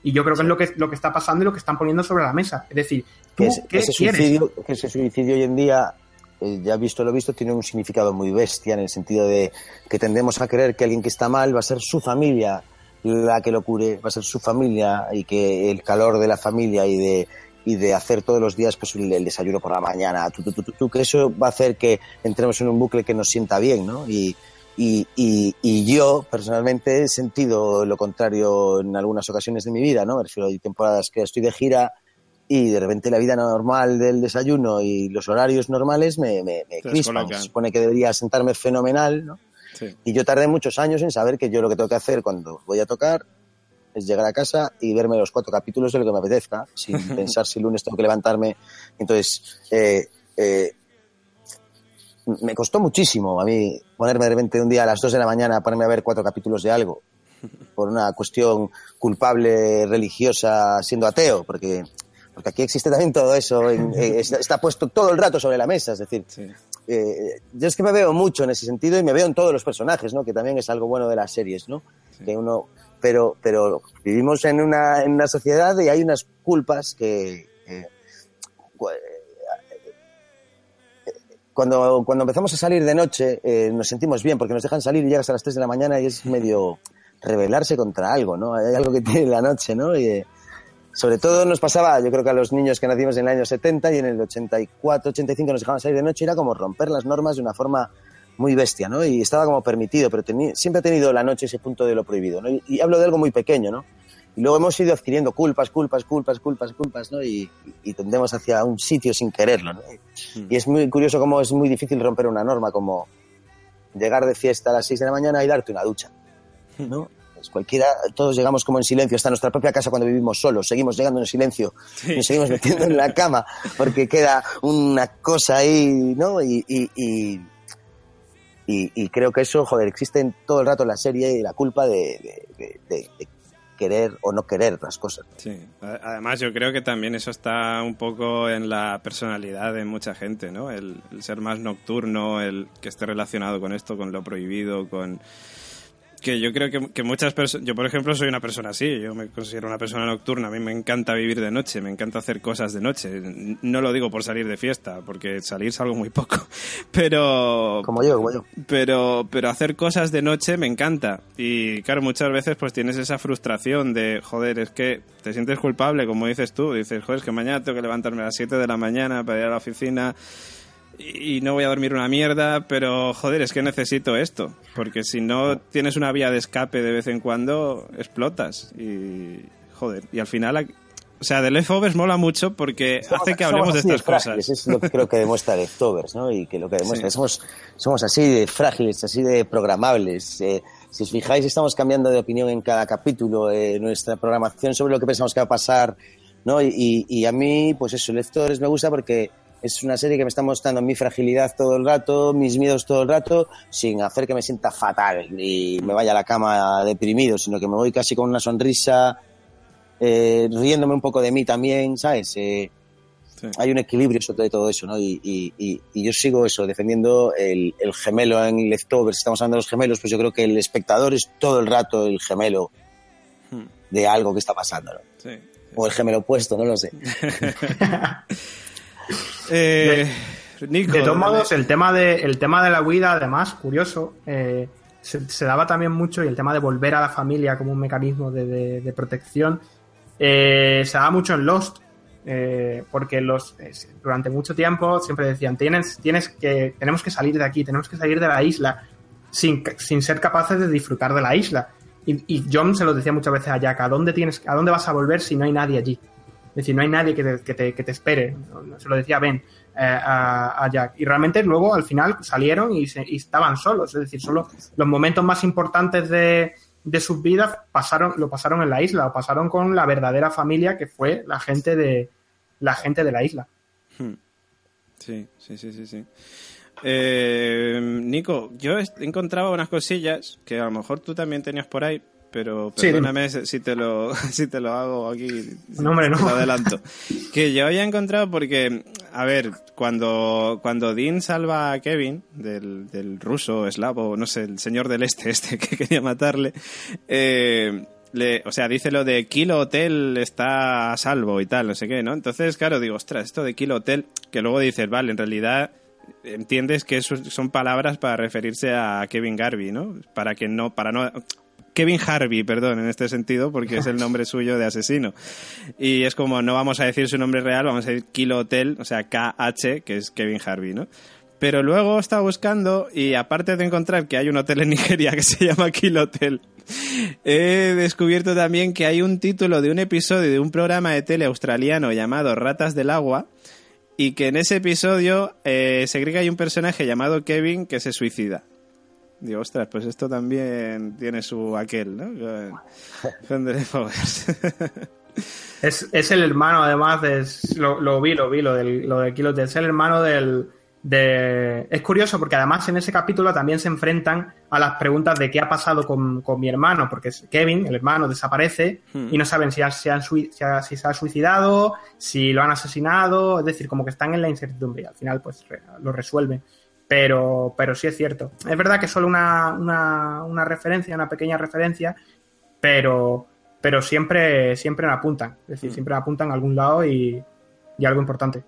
Y yo creo que es lo que, lo que está pasando y lo que están poniendo sobre la mesa. Es decir, ¿tú ese, qué ese quieres? Suicidio, que ese suicidio hoy en día eh, ya visto lo visto, tiene un significado muy bestia en el sentido de que tendemos a creer que alguien que está mal va a ser su familia la que lo cure, va a ser su familia y que el calor de la familia y de, y de hacer todos los días pues el, desayuno por la mañana, tú, tú, tú, que eso va a hacer que entremos en un bucle que nos sienta bien, ¿no? Y, y, y, y, yo personalmente he sentido lo contrario en algunas ocasiones de mi vida, ¿no? Me refiero, hay temporadas que estoy de gira y de repente la vida normal del desayuno y los horarios normales me, me, me crispan. Se supone que debería sentarme fenomenal, ¿no? Sí. Y yo tardé muchos años en saber que yo lo que tengo que hacer cuando voy a tocar es llegar a casa y verme los cuatro capítulos de lo que me apetezca, sin pensar si el lunes tengo que levantarme. Entonces, eh, eh, me costó muchísimo a mí ponerme de repente un día a las dos de la mañana a ponerme a ver cuatro capítulos de algo por una cuestión culpable religiosa siendo ateo, porque porque aquí existe también todo eso, en, eh, está, está, puesto todo el rato sobre la mesa, es decir, sí. eh, yo es que me veo mucho en ese sentido y me veo en todos los personajes, ¿no? Que también es algo bueno de las series, ¿no? Sí. Que uno, pero, pero vivimos en una, en una sociedad y hay unas culpas que, eh, cuando, cuando empezamos a salir de noche eh, nos sentimos bien porque nos dejan salir y llegas a las 3 de la mañana y es medio rebelarse contra algo, ¿no? Hay algo que tiene la noche, ¿no? Y, eh, sobre todo nos pasaba, yo creo que a los niños que nacimos en el año 70 y en el 84, 85 nos dejaban salir de noche, era como romper las normas de una forma muy bestia, ¿no? Y estaba como permitido, pero siempre ha tenido la noche ese punto de lo prohibido, ¿no? Y, y, hablo de algo muy pequeño, ¿no? Y luego hemos ido adquiriendo culpas, culpas, culpas, culpas, culpas, ¿no? Y, y tendemos hacia un sitio sin quererlo, ¿no? Mm. Y es muy curioso cómo es muy difícil romper una norma como llegar de fiesta a las 6 de la mañana y darte una ducha, ¿no? Pues cualquiera, todos llegamos como en silencio hasta nuestra propia casa cuando vivimos solos, seguimos llegando en silencio, sí. nos seguimos metiendo en la cama porque queda una cosa ahí, ¿no? Y, y, y, y, creo que eso, joder, existe en todo el rato en la serie y la culpa de, de, de, de querer o no querer las cosas. Sí, además yo creo que también eso está un poco en la personalidad de mucha gente, ¿no? El, el ser más nocturno, el que esté relacionado con esto, con lo prohibido, con que yo creo que, que muchas personas, yo por ejemplo soy una persona así, yo me considero una persona nocturna, a mí me encanta vivir de noche, me encanta hacer cosas de noche, no lo digo por salir de fiesta, porque salir salgo muy poco, pero... Como yo, como yo. Pero, pero hacer cosas de noche me encanta y claro, muchas veces pues tienes esa frustración de, joder, es que te sientes culpable, como dices tú, dices, joder, es que mañana tengo que levantarme a las 7 de la mañana para ir a la oficina y no voy a dormir una mierda, pero joder, es que necesito esto, porque si no tienes una vía de escape de vez en cuando, explotas y joder, y al final o sea, The Leftovers mola mucho porque somos, hace que hablemos de estas de frágiles, cosas. Es lo que creo que demuestra Leftovers, ¿no? Y que lo que demuestra, sí. somos, somos así de frágiles, así de programables. Eh, si os fijáis, estamos cambiando de opinión en cada capítulo, eh, nuestra programación sobre lo que pensamos que va a pasar, ¿no? Y, y, y a mí, pues eso, Leftovers me gusta porque es una serie que me está mostrando mi fragilidad todo el rato, mis miedos todo el rato, sin hacer que me sienta fatal y me vaya a la cama deprimido, sino que me voy casi con una sonrisa, eh, riéndome un poco de mí también, ¿sabes? Eh, sí. Hay un equilibrio sobre todo eso, ¿no? Y, y, y, y yo sigo eso, defendiendo el, el, gemelo en Leftovers. Estamos hablando de los gemelos, pues yo creo que el espectador es todo el rato el gemelo hmm. de algo que está pasando, ¿no? Sí, sí, o el gemelo opuesto, no lo sé. Eh, De todos modos, el tema de, el tema de la huida, además, curioso, eh, se, daba también mucho y el tema de volver a la familia como un mecanismo de, protección eh, se daba mucho en Lost. porque los durante mucho tiempo siempre decían tienes, tienes que tenemos que salir de aquí tenemos que salir de la isla sin, sin ser capaces de disfrutar de la isla y, y John se lo decía muchas veces a Jack ¿a dónde, tienes, ¿a dónde vas a volver si no hay nadie allí? Es decir, no hay nadie que te, que te, que te espere. Se lo decía Ben eh, a, Jack. Y realmente luego al final salieron y, estaban solos. Es decir, solo los momentos más importantes de, de sus vidas pasaron, lo pasaron en la isla o pasaron con la verdadera familia que fue la gente de, la gente de la isla. Sí, sí, sí, sí, sí. Eh, Nico, yo he encontrado unas cosillas que a lo mejor tú también tenías por ahí, pero Sí, perdóname si te lo si te lo hago aquí. No, hombre, no. te lo adelanto. Que yo había encontrado porque, a ver, cuando, cuando Dean salva a Kevin del, del ruso, eslavo, no sé, el señor del este, este que quería matarle, eh, le, o sea, dice lo de Kilo Hotel está a salvo y tal, no sé qué, ¿no? Entonces, claro, digo, ostras, esto de Kilo Hotel, que luego dices, vale, en realidad entiendes que eso son palabras para referirse a Kevin Garvey, ¿no? Para que no, para no, Kevin Harvey, perdón, en este sentido, porque es el nombre suyo de asesino. Y es como, no vamos a decir su nombre real, vamos a decir Kilo Hotel, o sea, KH, que es Kevin Harvey, ¿no? Pero luego estaba buscando y aparte de encontrar que hay un hotel en Nigeria que se llama Kilo Hotel, he descubierto también que hay un título de un episodio de un programa de tele australiano llamado Ratas del Agua y que en ese episodio eh, se cree que hay un personaje llamado Kevin que se suicida. Digo, ostras, pues esto también tiene su aquel, ¿no? Con-. Es, es el hermano, además, de, lo, lo vi, lo vi, lo, del, lo de Kilo Hotel. Es el hermano del. De... Es curioso porque además en ese capítulo también se enfrentan a las preguntas de qué ha pasado con, con mi hermano, porque es- Kevin, el hermano, desaparece Hmm. y no saben si, ha- si han sui- si, ha- si se ha suicidado, si lo han asesinado, es decir, como que están en la incertidumbre y al final pues re- lo resuelven. Pero, pero sí es cierto. Es verdad que es solo una, una, una referencia, una pequeña referencia, pero, pero siempre, siempre apuntan. Es decir, Mm. siempre apuntan a algún lado y, y algo importante.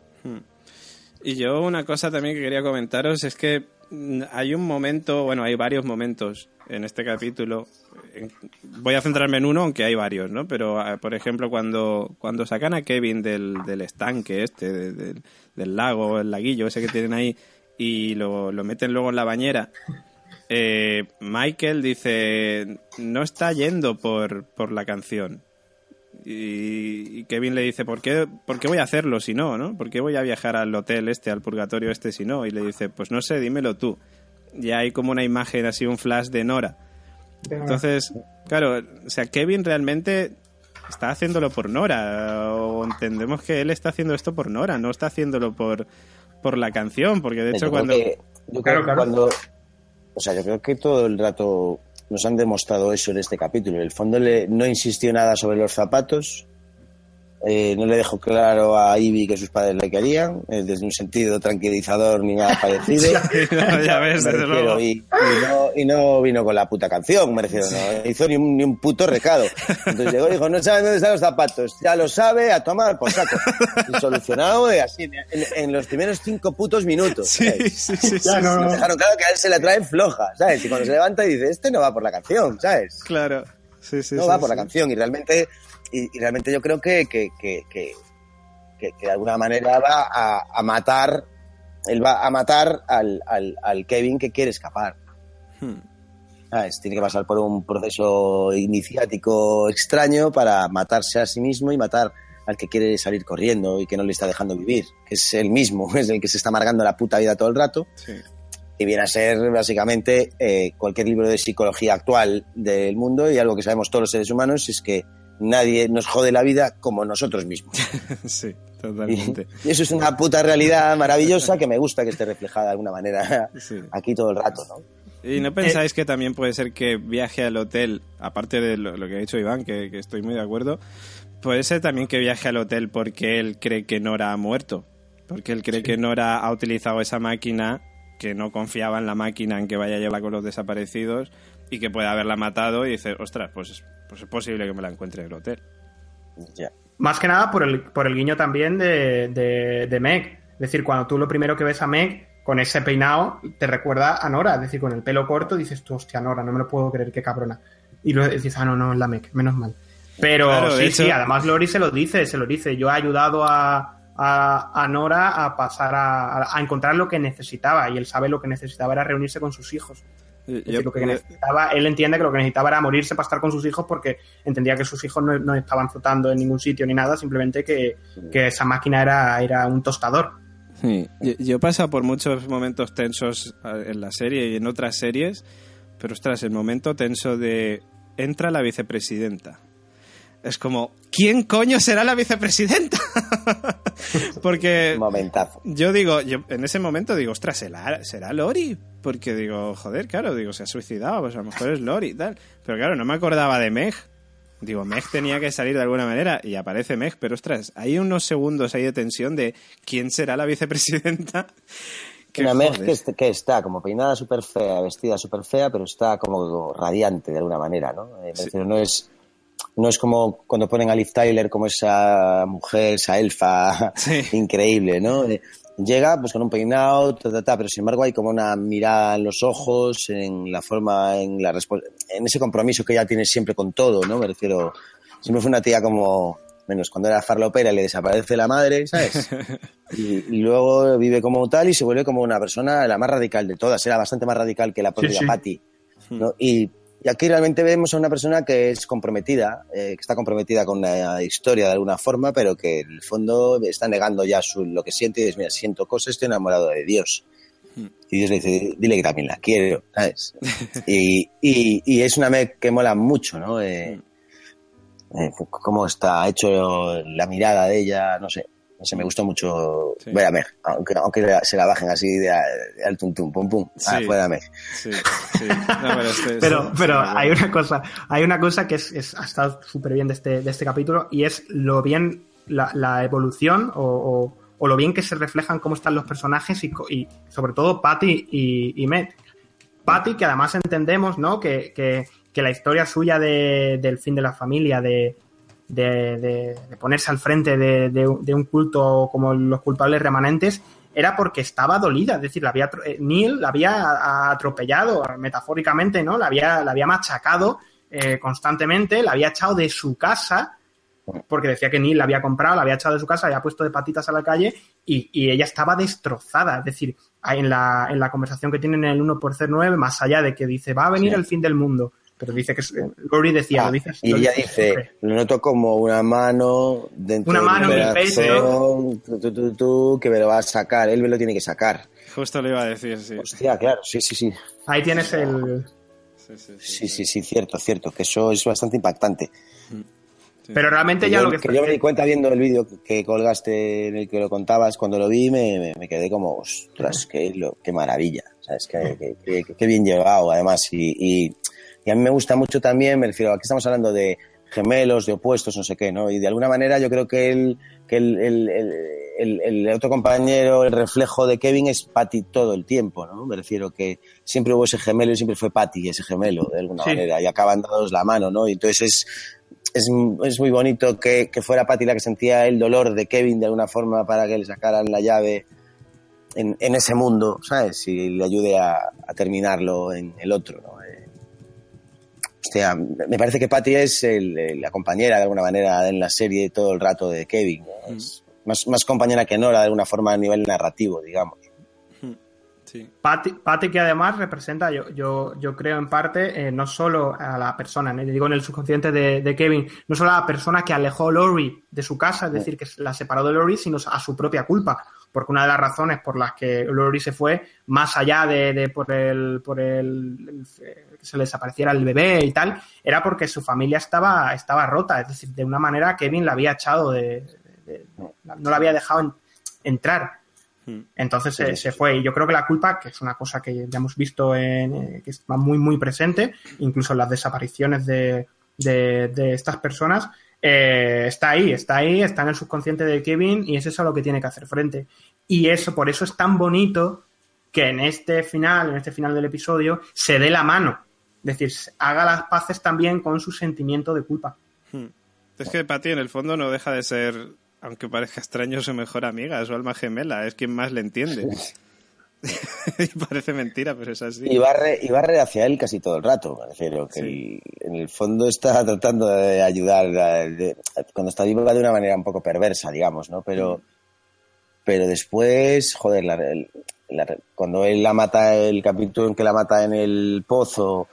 Y yo una cosa también que quería comentaros es que mm, hay un momento, bueno, hay varios momentos en este capítulo. Voy a centrarme en uno, aunque hay varios, ¿no? Pero, ah, por ejemplo, cuando, cuando sacan a Kevin del, del estanque este, de- del- del lago, el laguillo ese que tienen ahí, y lo, lo meten luego en la bañera, eh, Michael dice, no está yendo por, por la canción. Y, y Kevin le dice, ¿por qué, ¿por qué voy a hacerlo si no, no? ¿Por qué voy a viajar al hotel este, al purgatorio este si no? Y le dice, pues no sé, dímelo tú. Y hay como una imagen así, un flash de Nora. Entonces, claro, o sea, Kevin realmente está haciéndolo por Nora, o entendemos que él está haciendo esto por Nora, no está haciéndolo por, por la canción, porque de hecho yo cuando... creo que, yo creo Claro, que claro. cuando o sea yo creo que todo el rato nos han demostrado eso en este capítulo en el fondo le- no insistió nada sobre los zapatos eh, no le dejó claro a Ivy que sus padres le querían eh, desde un sentido tranquilizador ni nada parecido ya ves, me desde refiero, luego. y, y no, y no vino con la puta canción, me refiero, no hizo ni un, ni un puto recado. Entonces llegó y dijo, no saben dónde están los zapatos, ya lo sabe, a tomar por saco. Y solucionado de así, en, en los primeros cinco putos minutos. Sí, sí, sí, sí, Ya, no, sí, dejaron claro que a él se la traen floja, ¿sabes? Y cuando se levanta y dice, este no va por la canción, ¿sabes? claro. Sí, sí, no sí, va por sí. la canción y realmente y, y realmente yo creo que que, que, que, de alguna manera va a, a matar él va a matar al, al, al Kevin que quiere escapar Hmm. tiene que pasar por un proceso iniciático extraño para matarse a sí mismo y matar al que quiere salir corriendo y que no le está dejando vivir que es el mismo es el que se está amargando la puta vida todo el rato Sí. y viene a ser básicamente eh, cualquier libro de psicología actual del mundo y algo que sabemos todos los seres humanos es que nadie nos jode la vida como nosotros mismos. Sí, Y, totalmente. y eso es una puta realidad maravillosa que me gusta que esté reflejada de alguna manera Sí. aquí todo el rato, ¿no? ¿Y no pensáis que también puede ser que viaje al hotel, aparte de lo, lo que ha dicho Iván, que, que estoy muy de acuerdo, puede ser también que viaje al hotel porque él cree que Nora ha muerto? Porque él cree que Nora ha utilizado esa máquina, que no confiaba en la máquina en que vaya a llevar con los desaparecidos y que puede haberla matado y dice, ostras, pues, pues es posible que me la encuentre en el hotel. Ya. Más que nada por el, por el guiño también de, de, de Meg. Es decir, cuando tú lo primero que ves a Meg con ese peinado, te recuerda a Nora. Es decir, con el pelo corto dices tú, hostia, Nora, no me lo puedo creer, qué cabrona. Y luego dices, ah, no, no, es la Meg, menos mal. Pero Claro, sí, hecho- sí, además Lori se lo dice, se lo dice. Yo he ayudado a, a, a Nora a pasar a, a- a encontrar lo que necesitaba y él sabe lo que necesitaba era reunirse con sus hijos. Es decir, lo que necesitaba, él entiende que lo que necesitaba era morirse para estar con sus hijos porque entendía que sus hijos no, no estaban flotando en ningún sitio ni nada, simplemente que, que esa máquina era, era un tostador. Sí, Yo, yo he pasado por muchos momentos tensos eh, en la serie y en otras series, pero ostras, el momento tenso de entra la vicepresidenta. Es como, ¿quién coño será la vicepresidenta? Porque Momentazo. yo digo, yo en ese momento digo, ostras, ¿será, será Lori? Porque digo, joder, claro, digo, se ha suicidado, pues a lo mejor es Lori y tal. Pero claro, no me acordaba de Meg. Digo, Meg tenía que salir de alguna manera y aparece Meg, pero ostras, hay unos segundos ahí de tensión de quién será la vicepresidenta. Una Meg que, est- que está como peinada súper fea, vestida súper fea, pero está como radiante de alguna manera, ¿no? Eh, me refiero, no es no es como cuando ponen a Liv Tyler como esa mujer, esa elfa Sí. increíble, ¿no? Eh, Llega pues con un peinado, ta, ta, ta, pero sin embargo hay como una mirada en los ojos, en la forma, en la en ese compromiso que ella tiene siempre con todo, ¿no? Me refiero, siempre fue una tía como, menos cuando era farlopera y le desaparece la madre, ¿sabes? Y, y luego vive como tal y se vuelve como una persona la más radical de todas. Era bastante más radical que la propia sí. Patty. ¿no? Y, y aquí realmente vemos a una persona que es comprometida, eh, que está comprometida con la historia de alguna forma, pero que en el fondo está negando ya su, lo que siente y dice, mira, siento cosas, estoy enamorado de Dios. Y Dios le dice, dile que también la quiero, ¿sabes? y, y, y es una Meg que mola mucho, ¿no? Eh, eh, cómo está hecho la mirada de ella, no sé. No sé, me gustó mucho Sí. ver a Meg, aunque, aunque se la bajen así de, de al tum tum, pum pum, ah, Sí. fuera Meg. Sí, sí. No, pero este- Pero, sí, pero sí, hay una cosa, hay una cosa que es, es- ha estado súper bien de este, de este capítulo y es lo bien, la, la evolución o, o- o lo bien que se reflejan cómo están los personajes y, y sobre todo Patty y, y Meg. Patty, que además entendemos, ¿no? Que, que- que la historia suya de- del fin de la familia, de, de- de- de ponerse al frente de, de un- culto como los culpables remanentes, era porque estaba dolida, es decir, la había, eh, Neil la había atropellado, metafóricamente, ¿no? La había, la había machacado eh, constantemente, la había echado de su casa, porque decía que Neil la había comprado, la había echado de su casa, había puesto de patitas a la calle y, y ella estaba destrozada. Es decir, en la, en la conversación que tienen en el 1 por 9 más allá de que dice, va a venir Sí. el fin del mundo, pero dice que, es- Lori decía, Ah, lo dices, y lo ella dice lo noto como una mano dentro Una mano en el pecho. tú, tú, tú, que me lo va a sacar, él me lo tiene que sacar. Justo lo iba a decir, sí. Hostia, claro, sí, sí, sí. Ahí tienes el... Sí, sí, sí. Sí, sí, sí, cierto, cierto, que eso es bastante impactante. Sí. Pero realmente Que ya yo, lo que... que yo me di cuenta viendo el vídeo que colgaste en el que lo contabas, cuando lo vi me, me- me quedé como, ostras, qué, lo- qué maravilla, ¿sabes? Qué, qué- qué- qué bien llevado, además. Y, y- y a mí me gusta mucho también, me refiero, aquí estamos hablando de gemelos, de opuestos, no sé qué, ¿no? Y de alguna manera yo creo que el, que el, el- el- el- otro compañero, el reflejo de Kevin es Patty todo el tiempo, ¿no? Me refiero que siempre hubo ese gemelo y siempre fue Patty ese gemelo, de alguna Sí. manera, y acaban dados la mano, ¿no? Y entonces es, es, es muy bonito que, que fuera Patty la que sentía el dolor de Kevin de alguna forma para que le sacaran la llave en, en ese mundo, ¿sabes? Y le ayude a, a terminarlo en el otro, ¿no? Hostia, me parece que Patty es el- el- la compañera de alguna manera en la serie todo el rato de Kevin. ¿no? Es más, más compañera que Nora de alguna forma a nivel narrativo, digamos. Sí. Patty, Patty que además representa, yo, yo, yo creo en parte, eh, no solo a la persona, ¿no? digo en el subconsciente de, de Kevin, no solo a la persona que alejó a Lori de su casa, es decir, que la separó de Lori, sino a su propia culpa. Porque una de las razones por las que Lori se fue, más allá de, de por el, por el, el- que se le desapareciera el bebé y tal, era porque su familia estaba, estaba rota. Es decir, de una manera Kevin la había echado de, de- de- no la había dejado en- entrar. Hmm. Entonces se, Sí, se fue. Y yo creo que la culpa, que es una cosa que ya hemos visto en, eh, que está muy, muy presente, incluso en las desapariciones de, de, de estas personas, eh, está ahí, está ahí, está en el subconsciente de Kevin y es eso a lo que tiene que hacer frente. Y eso, por eso es tan bonito que en este final, en este final del episodio, se dé la mano. Es decir, haga las paces también con su sentimiento de culpa. Hmm. Es que Patty en el fondo no deja de ser aunque parezca extraño, su mejor amiga, su alma gemela, es quien más le entiende. y parece mentira, pero es así. Y barre, y barre hacia él casi todo el rato, me refiero, que Sí. el- en el fondo está tratando de ayudar, de- cuando está viva de una manera un poco perversa, digamos, ¿no? Pero, pero después, joder, la- la- cuando él la mata, el capítulo en que la mata en el pozo,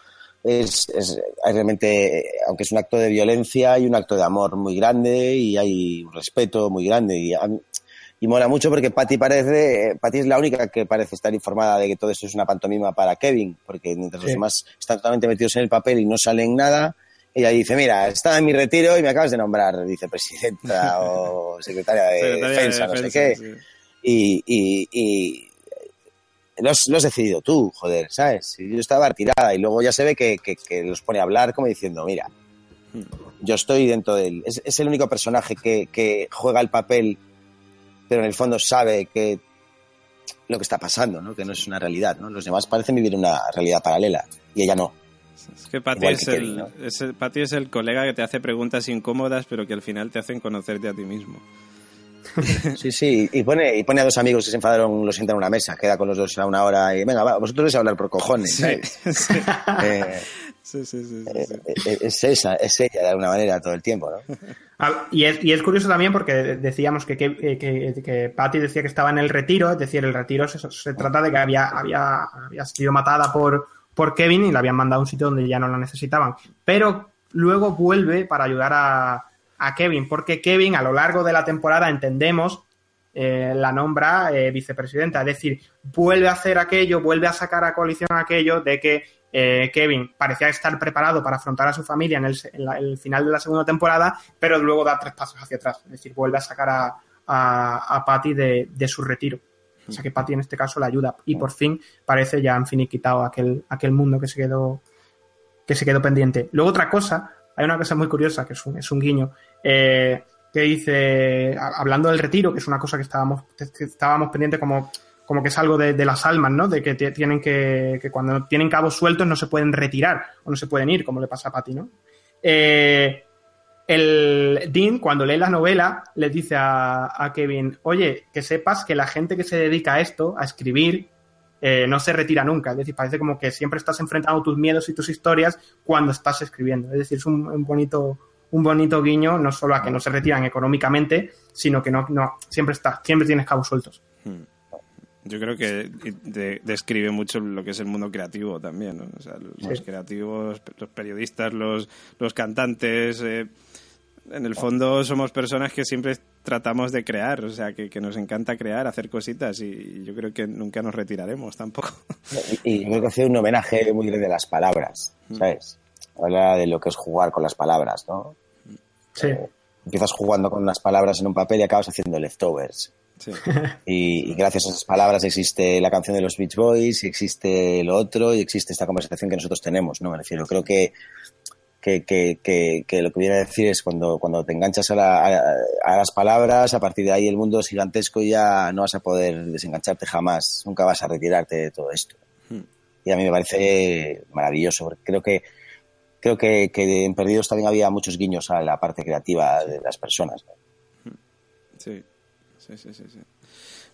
es, es realmente, aunque es un acto de violencia, hay un acto de amor muy grande y hay un respeto muy grande. Y, y mola mucho porque Patty parece, Patty es la única que parece estar informada de que todo esto es una pantomima para Kevin, porque mientras los demás están totalmente metidos en el papel y no salen nada, ella dice, mira, estaba en mi retiro y me acabas de nombrar vicepresidenta o secretaria de Secretaria de defensa, no sé qué. sí. Y, y, y lo, has, lo has decidido tú, joder, ¿sabes? Y yo estaba retirada y luego ya se ve que, que, que los pone a hablar como diciendo, mira, yo estoy dentro de él. Es, es el único personaje que, que juega el papel, pero en el fondo sabe que lo que está pasando, ¿no? Que no es una realidad, ¿no? Los demás parecen vivir una realidad paralela y ella no. Es que Patty es, Kevin, el, ¿no? es el- Patty es el colega que te hace preguntas incómodas, pero que al final te hacen conocerte a ti mismo. Sí, sí, y pone, y pone a dos amigos que se enfadaron, los sientan en una mesa, queda con los dos a una hora y venga, va, vosotros vais a hablar por cojones, ¿sabes? sí. Eh, Sí, sí, sí, sí, eh, eh, es esa, es ella de alguna manera todo el tiempo, ¿no? Ah, Y es, y es curioso también porque decíamos que, que, que, que Patty decía que estaba en el retiro, es decir, el retiro se, se trata de que había, había, había sido matada por, por Kevin y la habían mandado a un sitio donde ya no la necesitaban. Pero luego vuelve para ayudar a, a Kevin, porque Kevin a lo largo de la temporada entendemos eh, la nombra eh, vicepresidenta, es decir, vuelve a hacer aquello, vuelve a sacar a coalición aquello de que eh, Kevin parecía estar preparado para afrontar a su familia en el, en la- final de la segunda temporada, pero luego da tres pasos hacia atrás, es decir, vuelve a sacar a, a, a Patty de, de su retiro. O sea que Patty en este caso la ayuda y por fin parece ya han finiquitado aquel, aquel mundo que se quedó que se quedó pendiente. Luego otra cosa, hay una cosa muy curiosa que es un, es un guiño, eh, que dice, hablando del retiro, que es una cosa que estábamos, estábamos pendientes como, como que es algo de, de las almas, ¿no? De que tienen que, que cuando tienen cabos sueltos no se pueden retirar o no se pueden ir, como le pasa a Patty, ¿no? Eh, el Dean, cuando lee la novela, le dice a, a Kevin, oye, que sepas que la gente que se dedica a esto, a escribir, eh, no se retira nunca. Es decir, parece como que siempre estás enfrentando tus miedos y tus historias cuando estás escribiendo. Es decir, es un bonito un bonito guiño no solo a que no se retiran económicamente, sino que no, no siempre está, siempre tienes cabos sueltos. Yo creo que de- describe mucho lo que es el mundo creativo también. ¿no? O sea, los Sí. creativos, los periodistas, los, los cantantes. eh, en el fondo somos personas que siempre tratamos de crear, o sea, que, que nos encanta crear, hacer cositas y yo creo que nunca nos retiraremos tampoco. Y, y yo creo que hace un homenaje muy grande a las palabras, ¿sabes? Habla de lo que es jugar con las palabras, ¿no? Sí. Empiezas jugando con unas palabras en un papel y acabas haciendo leftovers. Sí. Y, y gracias a esas palabras existe la canción de los Beach Boys, y existe lo otro, y existe esta conversación que nosotros tenemos, ¿no? Me refiero, creo que, que, que, que, que lo que viene a decir es cuando, cuando te enganchas a, la- a, a las palabras, a partir de ahí el mundo es gigantesco y ya no vas a poder desengancharte jamás, nunca vas a retirarte de todo esto. Y a mí me parece maravilloso, porque creo que creo que, que en Perdidos también había muchos guiños a la parte creativa de las personas. Sí, sí, sí, sí. sí.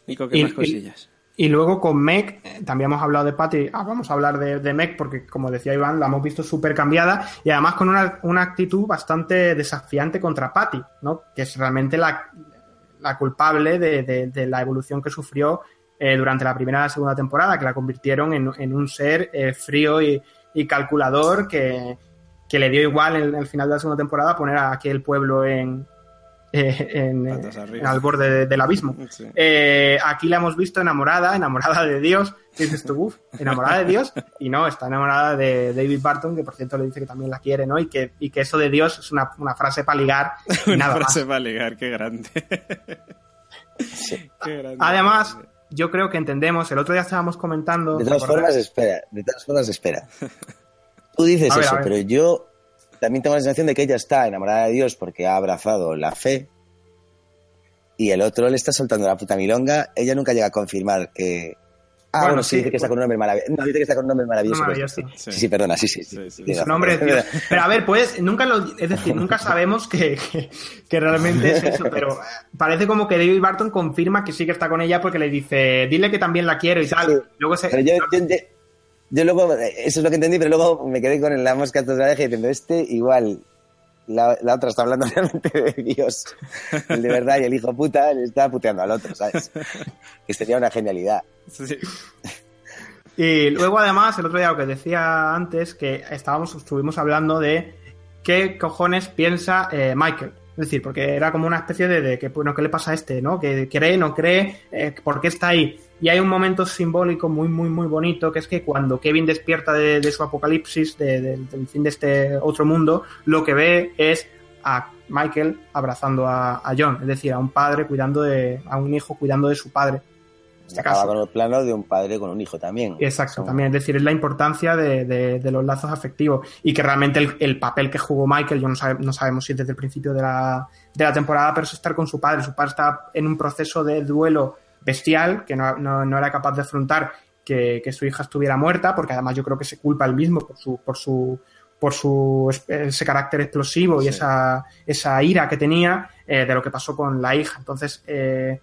Nico, ¿qué Y- más cosillas? Y luego con Meg, eh, también hemos hablado de Patty, ah, vamos a hablar de, de Meg porque, como decía Iván, la hemos visto súper cambiada y además con una, una actitud bastante desafiante contra Patty, ¿no? Que es realmente la, la culpable de, de- de la evolución que sufrió eh, durante la primera y la segunda temporada, que la convirtieron en, en un ser eh, frío y, y calculador que, que le dio igual en, el final de la segunda temporada poner a aquel pueblo en, eh, en, eh, en al borde de- del abismo. Sí. Eh, aquí la hemos visto enamorada, enamorada de Dios. Y dices tú, uff, enamorada de Dios. Y no, está enamorada de David Barton, que por cierto le dice que también la quiere, ¿no? Y que, y que eso de Dios es una, una frase para ligar. y Una nada más. frase para ligar, qué grande. Qué grande. Además, yo creo que entendemos, el otro día estábamos comentando. De todas formas, espera, de todas formas, espera. Tú dices ver, eso, pero yo también tengo la sensación de que ella está enamorada de Dios porque ha abrazado la fe y el otro le está soltando la puta milonga. Ella nunca llega a confirmar que, Ah, Bueno, bueno, sí, dice que está con un nombre maravilloso. No, dice que está con un nombre maravilloso. Pues, sí. sí, sí, perdona, sí, sí. Sí, sí, sí. tienes Su razón. nombre es Dios. Pero a ver, pues, nunca lo. Es decir, nunca sabemos que, que, que realmente es eso, pero parece como que David Barton confirma que sí que está con ella porque le dice, dile que también la quiero y tal. Luego se. Pero yo, yo, yo- yo luego, eso es lo que entendí, pero luego me quedé con la mosca de la diciendo, este igual, la, la otra está hablando realmente de Dios, el de verdad, y el hijo puta le está puteando al otro, ¿sabes? Que sería una genialidad. Sí. Y luego, además, el otro día lo que decía antes, que estábamos, estuvimos hablando de qué cojones piensa eh, Michael. Es decir, porque era como una especie de, de que, bueno, ¿qué le pasa a este? ¿No? Que cree, no cree, eh, ¿por qué está ahí? Y hay un momento simbólico muy, muy, muy bonito, que es que cuando Kevin despierta de, de su apocalipsis, de- de- del fin de este otro mundo, lo que ve es a Michael abrazando a, a John, es decir, a un padre cuidando de, a un hijo cuidando de su padre. Este Acaba con el plano de un padre con un hijo también. Exacto, también. Es decir, es la importancia de, de- de los lazos afectivos y que realmente el, el papel que jugó Michael, yo no, sabe- no sabemos si desde el principio de la, de la temporada, pero es estar con su padre. Su padre está en un proceso de duelo bestial que no, no- no era capaz de afrontar que, que su hija estuviera muerta, porque además yo creo que se culpa él mismo por su, por su, por su ese carácter explosivo y esa, esa ira que tenía eh, de lo que pasó con la hija. Entonces, eh,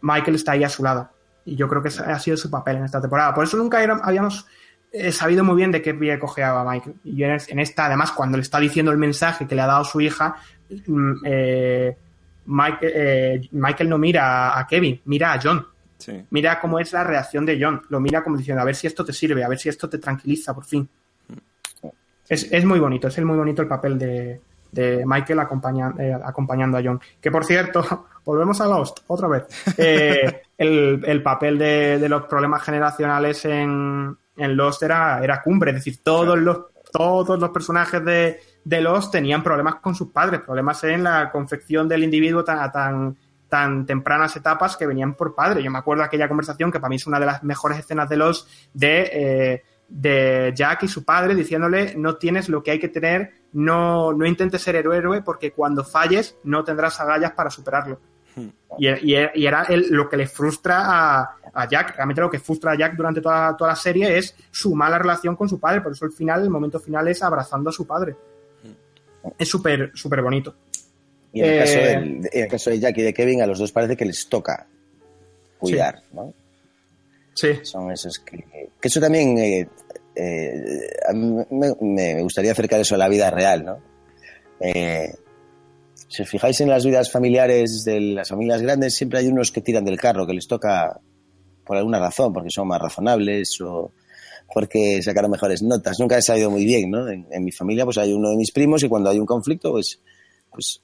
Michael está ahí a su lado. Y yo creo que ese ha sido su papel en esta temporada. Por eso nunca era- habíamos eh, sabido muy bien de qué pie cojeaba Michael. Y en, en esta, además, cuando le está diciendo el mensaje que le ha dado su hija, mm, eh, Michael, eh, Michael no mira a- Kevin, mira a John. Sí. Mira cómo es la reacción de John. Lo mira como diciendo, a ver si esto te sirve, a ver si esto te tranquiliza por fin. Es, es muy bonito, es el muy bonito el papel de, de Michael acompaña- eh, acompañando a John. Que por cierto, volvemos a Lost otra vez. Eh, el, el papel de, de los problemas generacionales en, en Lost era, era cumbre, es decir, todos los, todos los personajes de, de Lost tenían problemas con sus padres, problemas en la confección del individuo tan, a tan, tan tempranas etapas que venían por padre. Yo me acuerdo de aquella conversación que para mí es una de las mejores escenas de Lost de, eh, de Jack y su padre diciéndole no tienes lo que hay que tener, no, no intentes ser héroe porque cuando falles no tendrás agallas para superarlo. Y, y- y era el- lo que le frustra a, a Jack. Realmente lo que frustra a Jack durante toda, toda la serie es su mala relación con su padre. Por eso el final, el momento final es abrazando a su padre. Es súper, súper bonito. Y en, el Eh, caso del- en el caso de Jack y de Kevin, a los dos parece que les toca cuidar, ¿no? Sí, Son esos que... Que eso también... eh, eh, a mí me, me gustaría acercar eso a la vida real, ¿no? Eh, si os fijáis en las vidas familiares de las familias grandes, siempre hay unos que tiran del carro, que les toca por alguna razón, porque son más razonables o porque sacaron mejores notas. Nunca he sabido muy bien, ¿no? En, mi familia pues hay uno de mis primos y cuando hay un conflicto pues, pues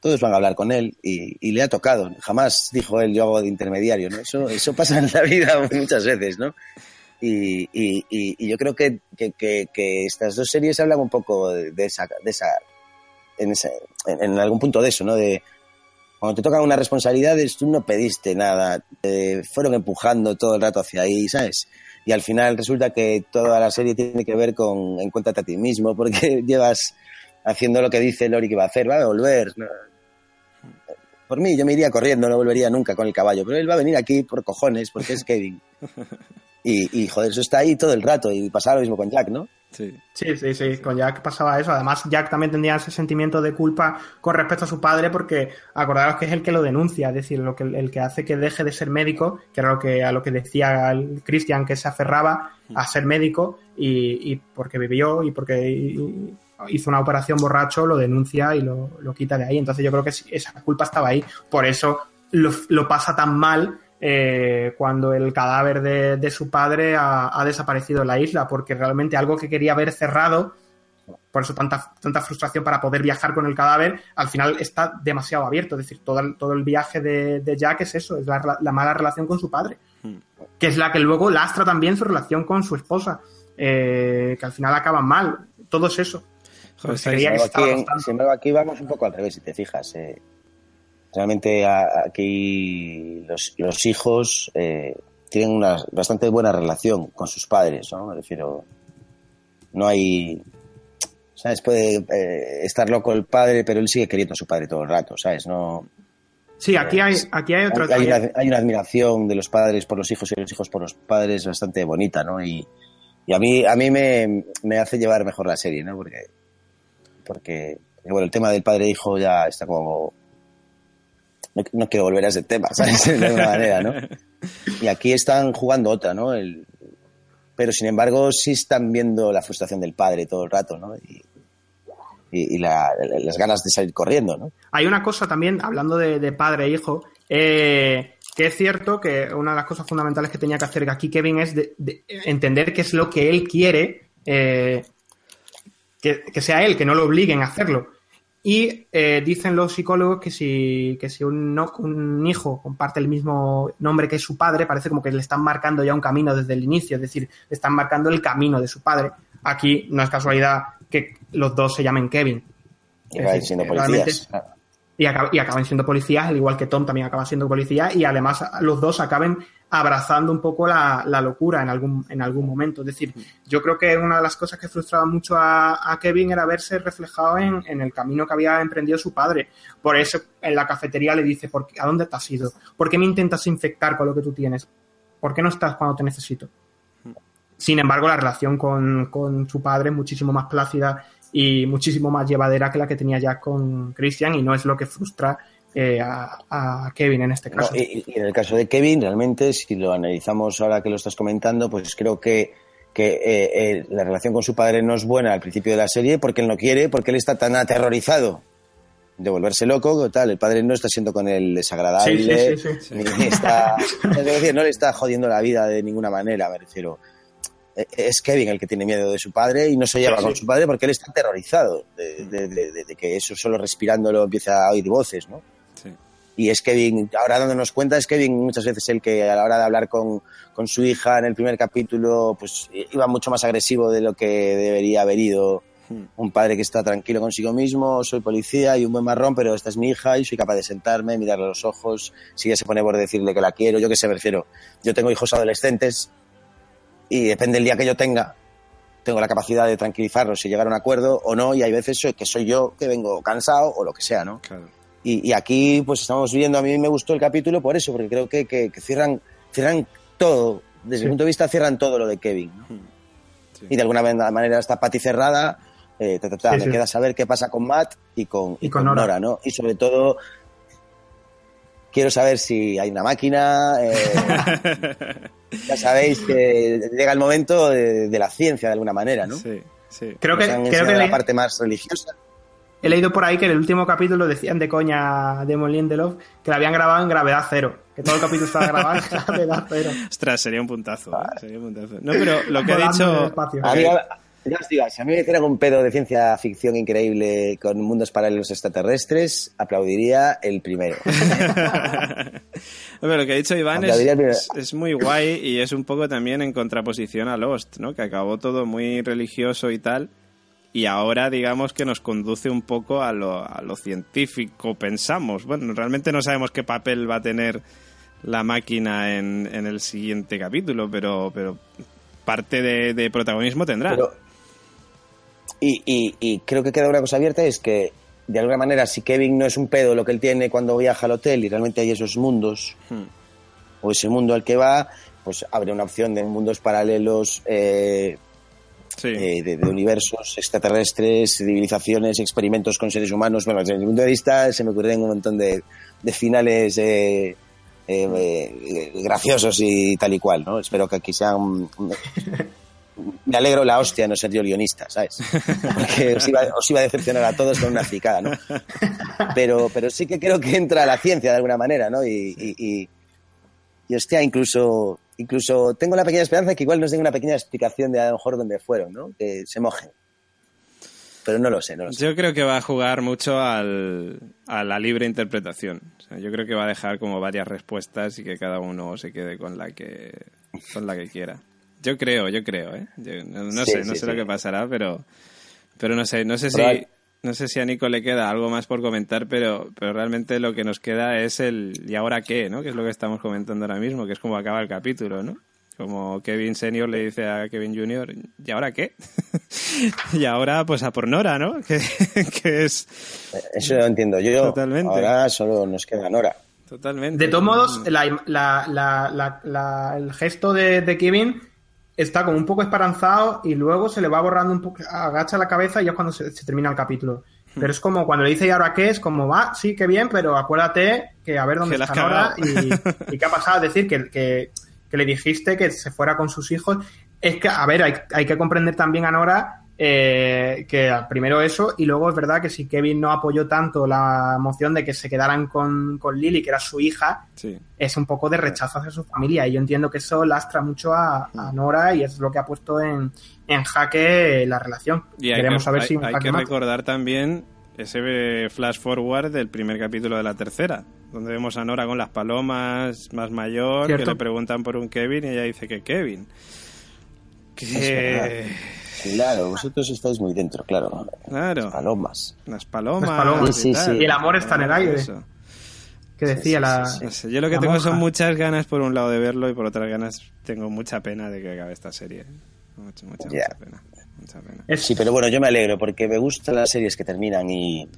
todos van a hablar con él y, le ha tocado. Jamás dijo él yo hago de intermediario, ¿no? Eso, eso pasa en la vida muchas veces, ¿no? Y, y, y- yo creo que, que, que- que estas dos series hablan un poco de, de esa, de esa, en, esa- en, en algún punto de eso, ¿no? De cuando te tocan unas responsabilidades, tú no pediste nada, te fueron empujando todo el rato hacia ahí, ¿sabes? Y al final resulta que toda la serie tiene que ver con encuéntrate a ti mismo, porque llevas haciendo lo que dice Lori que va a hacer, va a volver. Por mí, yo me iría corriendo, no volvería nunca con el caballo, pero él va a venir aquí por cojones, porque es Kevin. Y, y joder, eso está ahí todo el rato, y pasaba lo mismo con Jack, ¿no? Sí. Sí, sí, sí, con Jack pasaba eso. Además, Jack también tendría ese sentimiento de culpa con respecto a su padre, porque acordaros que es el que lo denuncia, es decir, lo que, el que hace que deje de ser médico, que era lo que, a lo que decía el Christian, que se aferraba a ser médico y, y porque vivió y porque y- hizo una operación borracho, lo denuncia y lo, lo quita de ahí. Entonces, yo creo que sí, esa culpa estaba ahí. Por eso lo, lo pasa tan mal eh, cuando el cadáver de, de su padre ha, ha desaparecido en la isla, porque realmente algo que quería ver cerrado, por eso tanta, tanta frustración para poder viajar con el cadáver, al final está demasiado abierto. Es decir, todo el, todo el viaje de, de Jack es eso, es la, la mala relación con su padre, Hmm. que es la que luego lastra también su relación con su esposa, eh, que al final acaban mal. Todo es eso. Joder, Sin embargo, aquí, sin embargo, aquí vamos un poco al revés, si te fijas. eh. Realmente aquí los, los hijos eh, tienen una bastante buena relación con sus padres, ¿no? Me refiero, no hay... ¿Sabes? Puede eh, estar loco el padre, pero él sigue queriendo a su padre todo el rato, ¿sabes? No, Sí, aquí hay, aquí hay otro... Hay, una, hay una admiración de los padres por los hijos y los hijos por los padres bastante bonita, ¿no? Y, y a mí, a mí me, me, hace llevar mejor la serie, ¿no? Porque, porque, bueno, el tema del padre-hijo e ya está como... No, quiero volver a ese tema, ¿sabes? De alguna manera, ¿no? Y aquí están jugando otra, ¿no? El, pero sin embargo sí están viendo la frustración del padre todo el rato, ¿no? Y, y, la, las ganas de salir corriendo, ¿no? Hay una cosa también, hablando de, padre e hijo, eh, que es cierto que una de las cosas fundamentales que tenía que hacer aquí Kevin es de entender qué es lo que él quiere, eh, que, que, sea él, que no lo obliguen a hacerlo. Y eh, dicen los psicólogos que si, que si un, no, un, hijo comparte el mismo nombre que su padre, parece como que le están marcando ya un camino desde el inicio, es decir, le están marcando el camino de su padre. Aquí no es casualidad que los dos se llamen Kevin. Y decir, siendo policías. Y, acab y, acaban siendo policías, al igual que Tom también acaba siendo policía, y además los dos acaben abrazando un poco la, locura en algún, en algún momento. Es decir, yo creo que una de las cosas que frustraba mucho a, Kevin era verse reflejado en, el camino que había emprendido su padre. Por eso en la cafetería le dice, ¿por ¿a dónde te has ido? ¿Por qué me intentas infectar con lo que tú tienes? ¿Por qué no estás cuando te necesito? Sin embargo, la relación con, con su padre es muchísimo más plácida y muchísimo más llevadera que la que tenía ya con Christian y no es lo que frustra eh, a, a, Kevin en este caso. No, y, y, en el caso de Kevin, realmente, si lo analizamos ahora que lo estás comentando, pues creo que, que eh, eh, la relación con su padre no es buena al principio de la serie porque él no quiere, porque él está tan aterrorizado de volverse loco, tal, el padre no está siendo con él desagradable, sí, sí, sí, ni está, es decir, no le está jodiendo la vida de ninguna manera, me refiero. Eh, Es Kevin el que tiene miedo de su padre y no se lleva con su padre porque él está aterrorizado de, de, de, de, que eso solo respirándolo empieza a oír voces, ¿no? Y es Kevin, ahora dándonos cuenta, es Kevin muchas veces el que a la hora de hablar con, con, su hija en el primer capítulo, pues iba mucho más agresivo de lo que debería haber ido un padre que está tranquilo consigo mismo, soy policía y un buen marrón, pero esta es mi hija y soy capaz de sentarme, mirarle a los ojos, si ella se pone por decirle que la quiero, yo que sé, me refiero, yo tengo hijos adolescentes y depende del día que yo tenga, tengo la capacidad de tranquilizarlos y llegar a un acuerdo o no, y hay veces que soy yo que vengo cansado o lo que sea, ¿no? Claro. Y, y, aquí pues estamos viendo, a mí me gustó el capítulo por eso, porque creo que, que, que cierran, cierran todo, desde sí. mi punto de vista cierran todo lo de Kevin. ¿no? Sí. Y de alguna manera está Pati cerrada, eh, ta, ta, ta, sí, me queda saber qué pasa con Matt y con, y, y con, con Nora. Nora. ¿no? Y sobre todo quiero saber si hay una máquina. Eh, ya sabéis que llega el momento de, de, la ciencia de alguna manera, ¿no? Sí, sí. Creo que, creo que la parte más religiosa he leído por ahí que en el último capítulo decían de coña de Molin de Love que lo habían grabado en gravedad cero. Que todo el capítulo estaba grabado en gravedad cero. Ostras, sería un puntazo, ¿eh? Sería un puntazo. No, pero lo que ha dicho. A mí, ya os digo, si a mí me hicieran un pedo de ciencia ficción increíble con mundos paralelos extraterrestres, aplaudiría el primero. pero lo que ha dicho Iván es, es, muy guay y es un poco también en contraposición a Lost, ¿no? Que acabó todo muy religioso y tal y ahora digamos que nos conduce un poco a lo, a lo, científico, pensamos. Bueno, realmente no sabemos qué papel va a tener la máquina en, en el siguiente capítulo, pero, pero parte de, de protagonismo tendrá. Pero, y, y, y, creo que queda una cosa abierta, es que de alguna manera si Kevin no es un pedo lo que él tiene cuando viaja al hotel y realmente hay esos mundos, hmm. o ese mundo al que va, pues abre una opción de mundos paralelos. Eh, Eh, de, de, universos extraterrestres, civilizaciones, experimentos con seres humanos. Bueno, desde mi punto de vista se me ocurren un montón de, de finales eh, eh, graciosos y tal y cual, ¿no? Espero que aquí sean... Me alegro la hostia no ser yo guionista, ¿sabes? Porque os iba, os iba a decepcionar a todos con una fricada, ¿no? Pero, pero sí que creo que entra la ciencia de alguna manera, ¿no? Y, y, y, y hostia, incluso incluso tengo la pequeña esperanza de que igual nos den una pequeña explicación de a lo mejor dónde fueron, ¿no? Que se mojen. Pero no lo sé, no lo sé. Yo creo que va a jugar mucho al, a la libre interpretación. O sea, yo creo que va a dejar como varias respuestas y que cada uno se quede con la que, con la que quiera. Yo creo, yo creo, ¿eh? Yo, no, no sí, sé, no sí, sé sí. lo que pasará, pero, pero no sé, no sé si, no sé si a Nico le queda algo más por comentar, pero, pero realmente lo que nos queda es el ¿y ahora qué? ¿no? Que es lo que estamos comentando ahora mismo, que es como acaba el capítulo, ¿no? Como Kevin Senior le dice a Kevin Junior, ¿y ahora qué? y ahora pues a por Nora, ¿no? que, que es... Eso lo entiendo yo. Totalmente. Ahora solo nos queda Nora. Totalmente. De todos modos, la- la- la- la- la- el gesto de, de Kevin está como un poco esperanzado y luego se le va borrando un poco, agacha la cabeza y ya es cuando se, se termina el capítulo. Pero es como cuando le dice, ¿y ahora qué? Es como, va, sí, qué bien, pero acuérdate que a ver dónde está Nora cagado. y, y qué ha pasado. Es decir, que, que, que le dijiste que se fuera con sus hijos. Es que, a ver, hay, hay que comprender también a Nora eh, que primero eso y luego es verdad que si Kevin no apoyó tanto la moción de que se quedaran con, con Lily, que era su hija, Sí. es un poco de rechazo hacia su familia. Y yo entiendo que eso lastra mucho a, Mm. a Nora y es lo que ha puesto en, en jaque la relación. Y hay Queremos que, saber hay- si hay que recordar también ese eh, flash forward del primer capítulo de la tercera, donde vemos a Nora con las palomas más mayor, Cierto. que le preguntan por un Kevin y ella dice que Kevin. Que... Claro, vosotros estáis muy dentro, claro. Claro, Palomas. las palomas. Las palomas. y Sí, sí, tal. sí. Y el amor está en el aire. Eso. Que decía Sí, sí, la. sí, sí. No sé, yo lo que tengo monja. son muchas ganas por un lado de verlo y por otras ganas tengo mucha pena de que acabe esta serie. Mucha, mucha, mucha pena. Mucha pena. Es- Sí, pero bueno, yo me alegro porque me gustan las series que terminan y,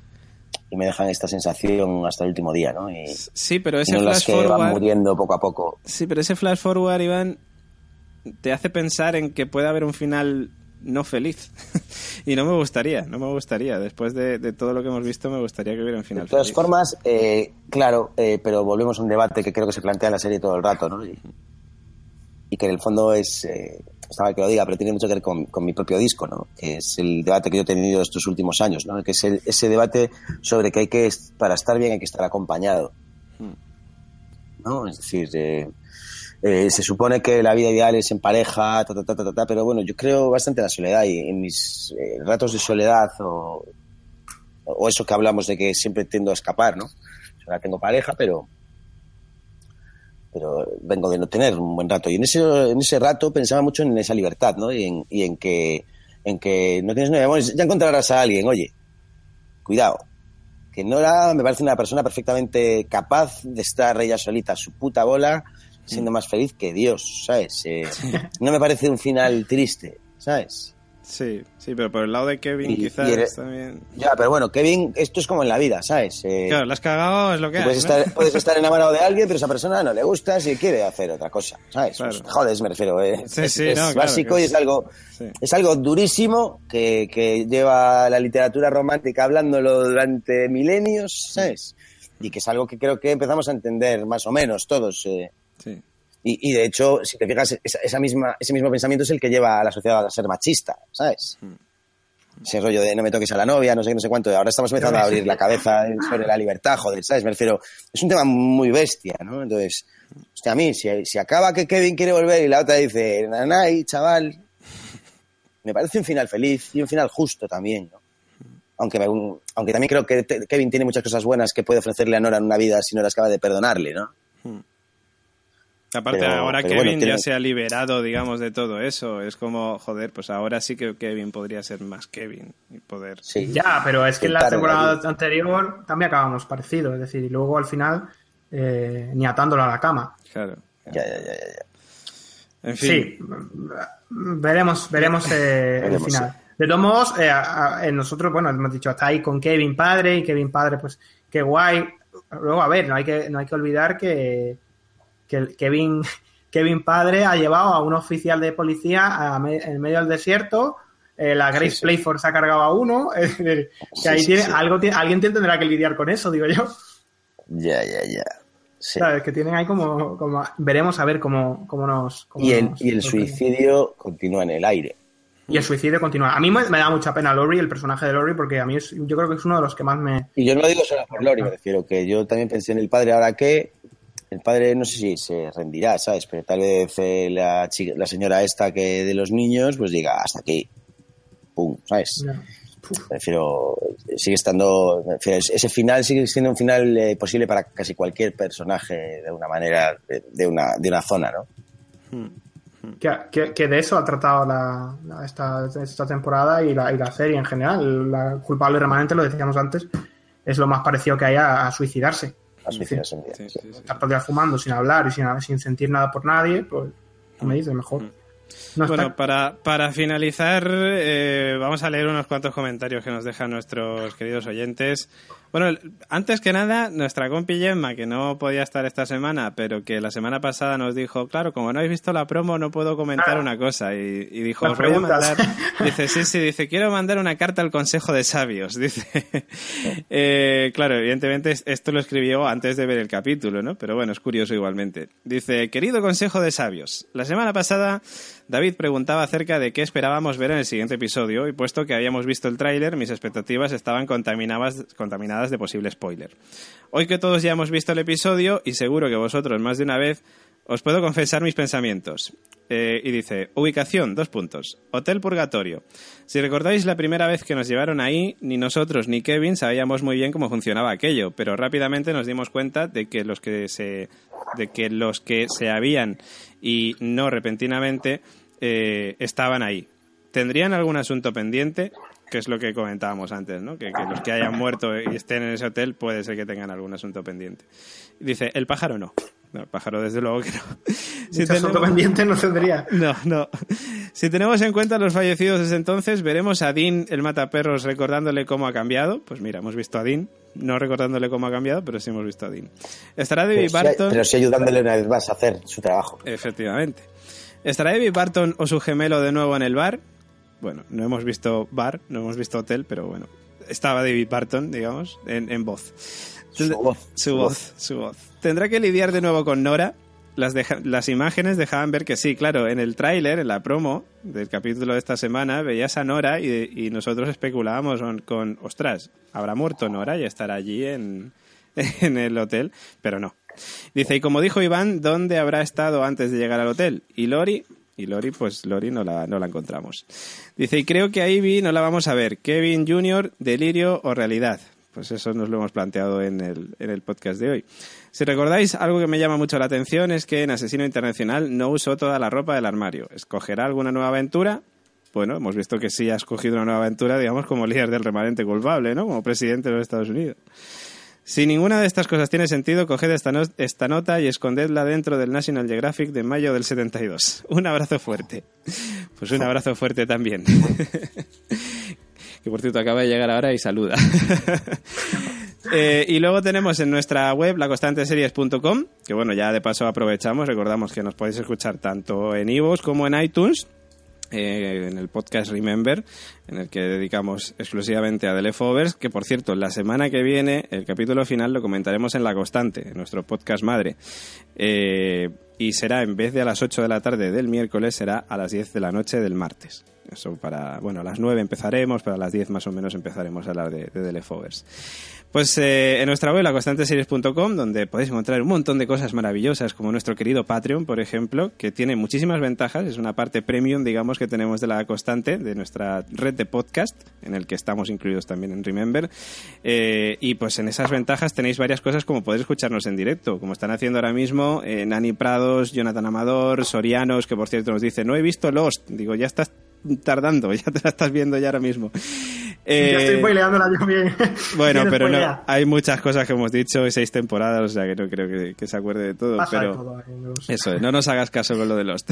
y me dejan esta sensación hasta el último día, ¿no? Y, Sí, pero y ese no las flash que van forward... muriendo poco a poco. Sí, pero ese flash forward, Iván, te hace pensar en que puede haber un final no feliz. y no me gustaría, no me gustaría. Después de, de todo lo que hemos visto, me gustaría que hubiera un final De todas feliz. formas, eh, claro, eh, pero volvemos a un debate que creo que se plantea en la serie todo el rato, ¿no? Y, y que en el fondo es, eh, está mal que lo diga, pero tiene mucho que ver con, con mi propio disco, ¿no? Que es el debate que yo he tenido estos últimos años, ¿no? Que es el- ese debate sobre que hay que, para estar bien hay que estar acompañado, ¿no? Es decir, eh, se supone que la vida ideal es en pareja, ta, ta, ta, ta, pero bueno, yo creo bastante en la soledad y en mis eh, ratos de soledad o, o eso que hablamos de que siempre tiendo a escapar, ¿no? Ahora tengo pareja, pero pero vengo de no tener un buen rato. Y en ese, en ese rato pensaba mucho en esa libertad, ¿no? Y en, y en que en que no tienes nueve demonios, ya encontrarás a alguien, oye, cuidado. Que Nora me parece una persona perfectamente capaz de estar ella solita su puta bola, siendo más feliz que Dios, ¿sabes? Eh, no me parece un final triste, ¿sabes? Sí, sí, pero por el lado de Kevin Y- quizás y eres- también... Ya, pero bueno, Kevin, esto es como en la vida, ¿sabes? Eh, Claro, la has cagado, es lo que puedes, ¿no? estar, puedes estar enamorado de alguien, pero esa persona no le gusta si quiere hacer otra cosa, ¿sabes? Claro. Pues, joder, me refiero, ¿eh? Sí, es, sí, es no, claro básico que y es- es algo, Sí. es algo durísimo que, que lleva la literatura romántica hablándolo durante milenios, ¿sabes? Y que es algo que creo que empezamos a entender más o menos todos. eh. Sí. Y, y de hecho, si te fijas, esa, esa misma, ese mismo pensamiento es el que lleva a la sociedad a ser machista, ¿sabes? Hmm. Ese rollo de no me toques a la novia, no sé qué, no sé cuánto. Ahora estamos empezando a abrir la cabeza sobre la libertad, joder, ¿sabes? Me refiero, es un tema muy bestia, ¿no? Entonces, hostia, a mí, si, si acaba que Kevin quiere volver y la otra dice, nanay, chaval, me parece un final feliz y un final justo también, ¿no? Aunque, me- aunque también creo que Kevin tiene muchas cosas buenas que puede ofrecerle a Nora en una vida si Nora acaba de perdonarle, ¿no? Aparte, Pero- ahora pero Kevin bueno, tiene- ya se ha liberado, digamos, de todo eso. Es como, joder, pues ahora sí que Kevin podría ser más Kevin y poder... Sí. Ya, pero es que en la temporada ahí. anterior también acabamos parecido. Es decir, y luego al final eh, ni atándolo a la cama. Claro. Ya, ya, ya, ya, ya. En fin. Sí, veremos, veremos eh, el final. De todos modos, eh, a- a- eh, nosotros, bueno, hemos dicho, hasta ahí con Kevin padre y Kevin padre, pues qué guay. Luego, a ver, no hay que, no hay que olvidar que, que Kevin, Kevin padre ha llevado a un oficial de policía a me- en medio del desierto. eh, la Grace Sí, sí. Playford se ha cargado a uno. es decir, que ahí tiene, algo alguien tendrá que lidiar con eso, digo yo. Ya, ya, ya. Sí. ¿Sabes? Que tienen ahí como, como veremos a ver cómo, cómo nos. cómo Y el, nos- y el suicidio continúa en el aire. Y el suicidio continúa. A mí me, me da mucha pena Lori, el personaje de Lori, porque a mí es, yo creo que es uno de los que más me. Y yo no lo digo solo por Lori, me refiero que yo también pensé en el padre ahora que el padre no sé si se rendirá, ¿sabes? Pero tal vez eh, la, chica- la señora esta que de los niños pues diga hasta aquí. Pum, ¿sabes? Uf, Me refiero, sigue estando, ese final sigue siendo un final eh, posible para casi cualquier personaje de una manera, de, de una, de una zona, ¿no? que, que- que de eso ha tratado la, la- esta, esta temporada y la, y la serie en general. La culpable remanente, lo decíamos antes, es lo más parecido que hay a, a suicidarse. A suicidarse en Sí, sí. sí, sí. Estar todo el día fumando sin hablar y sin, sin sentir nada por nadie, pues, ¿qué me dices? Mejor. bueno, para, para finalizar, eh, vamos a leer unos cuantos comentarios que nos dejan nuestros queridos oyentes. Bueno, antes que nada, nuestra compi Gemma, que no podía estar esta semana, pero que la semana pasada nos dijo, claro, como no habéis visto la promo, no puedo comentar una cosa. Y, dijo, os voy a mandar... Dice, sí, sí, dice, quiero mandar una carta al Consejo de Sabios. Dice, eh, claro, evidentemente esto lo escribió antes de ver el capítulo, ¿no? Pero bueno, es curioso igualmente. Dice, querido Consejo de Sabios, la semana pasada David preguntaba acerca de qué esperábamos ver en el siguiente episodio y puesto que habíamos visto el tráiler, mis expectativas estaban contaminadas, contaminadas de posible spoiler. Hoy que todos ya hemos visto el episodio y seguro que vosotros más de una vez, os puedo confesar mis pensamientos. Eh, y dice, ubicación, dos puntos. Hotel Purgatorio. Si recordáis la primera vez que nos llevaron ahí, ni nosotros ni Kevin sabíamos muy bien cómo funcionaba aquello, pero rápidamente nos dimos cuenta de que los que se, de que los que se habían y no repentinamente eh, estaban ahí. ¿Tendrían algún asunto pendiente? Que es lo que comentábamos antes, ¿no? Que, los que hayan muerto y estén en ese hotel puede ser que tengan algún asunto pendiente. Dice, el pájaro no. No, el pájaro desde luego que no. Si asunto pendiente no tendría. No, no. Si tenemos en cuenta los fallecidos desde entonces, veremos a Dean, el mataperros, recordándole cómo ha cambiado. Pues mira, hemos visto a Dean, no recordándole cómo ha cambiado, pero sí hemos visto a Dean. Estará David Barton. pero sí ayudándole una vez más a hacer su trabajo. Efectivamente. ¿Estará David Barton o su gemelo de nuevo en el bar? Bueno, no hemos visto bar, no hemos visto hotel, pero bueno. Estaba David Barton, digamos, en, voz. Su voz. Su voz, su voz. Tendrá que lidiar de nuevo con Nora. Las, las imágenes dejaban ver que sí, claro, en el tráiler, en la promo del capítulo de esta semana, veías a Nora y, nosotros especulábamos con, ostras, ¿habrá muerto Nora y estará allí en, en el hotel? Pero no, Dice, y como dijo Iván, ¿dónde habrá estado antes de llegar al hotel? Y Lori, y Lori, pues Lori no la, no la encontramos. Dice, y creo que a Ivy no la vamos a ver. Kevin Jr., delirio o realidad. Pues eso nos lo hemos planteado en el, en el podcast de hoy. Si recordáis, algo que me llama mucho la atención es que en Asesino Internacional no usó toda la ropa del armario. ¿Escogerá alguna nueva aventura? Bueno, hemos visto que sí ha escogido una nueva aventura, digamos, como líder del remanente culpable, ¿no? Como presidente de los Estados Unidos. Si ninguna de estas cosas tiene sentido, coged esta, esta, nota y escondedla dentro del National Geographic de mayo del 72. Un abrazo fuerte. Pues un abrazo fuerte también. que por cierto acaba de llegar ahora y saluda. Eh, y luego tenemos en nuestra web laconstanteseries.com, que bueno, ya de paso aprovechamos, recordamos que nos podéis escuchar tanto en iVoox como en iTunes eh, en el podcast Remember, en el que dedicamos exclusivamente a The Leftovers, que por cierto, la semana que viene, el capítulo final lo comentaremos en La Constante, en nuestro podcast madre. Eh, y será, en vez de a las 8 de la tarde del miércoles, será a las 10 de la noche del martes. Eso para, bueno, a las 9 empezaremos, pero a las 10 más o menos empezaremos a hablar de, de The. Pues eh, en nuestra web, laconstanteseries.com, donde podéis encontrar un montón de cosas maravillosas, como nuestro querido Patreon, por ejemplo, que tiene muchísimas ventajas. Es una parte premium, digamos, que tenemos de la constante, de nuestra red de podcast, en el que estamos incluidos también en Remember. Eh, y pues en esas ventajas tenéis varias cosas como poder escucharnos en directo, como están haciendo ahora mismo eh, Nani Prados, Jonathan Amador, Sorianos, que por cierto nos dice, no he visto Lost. Digo, ya estás tardando, ya te la estás viendo ya ahora mismo. Eh, ya estoy spoileándola yo bien. Bueno, pero no, hay muchas cosas que hemos dicho, seis temporadas, o sea que no creo que, se acuerde de todo. pero eso, no nos hagas caso con lo de Lost.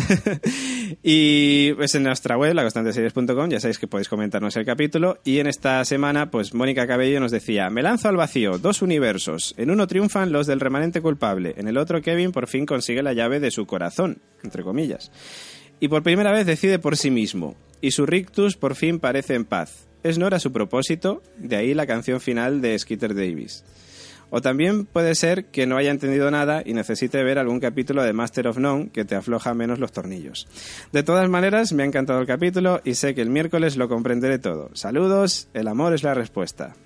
y pues en nuestra web, laconstanteseries.com, ya sabéis que podéis comentarnos el capítulo. Y en esta semana, pues Mónica Cabello nos decía, me lanzo al vacío, dos universos. En uno triunfan los del remanente culpable, en el otro Kevin por fin consigue la llave de su corazón, entre comillas. Y por primera vez decide por sí mismo, y su rictus por fin parece en paz es Nora su propósito, de ahí la canción final de Skeeter Davis. O también puede ser que no haya entendido nada y necesite ver algún capítulo de Master of None que te afloja menos los tornillos. De todas maneras, me ha encantado el capítulo y sé que el miércoles lo comprenderé todo. Saludos, el amor es la respuesta.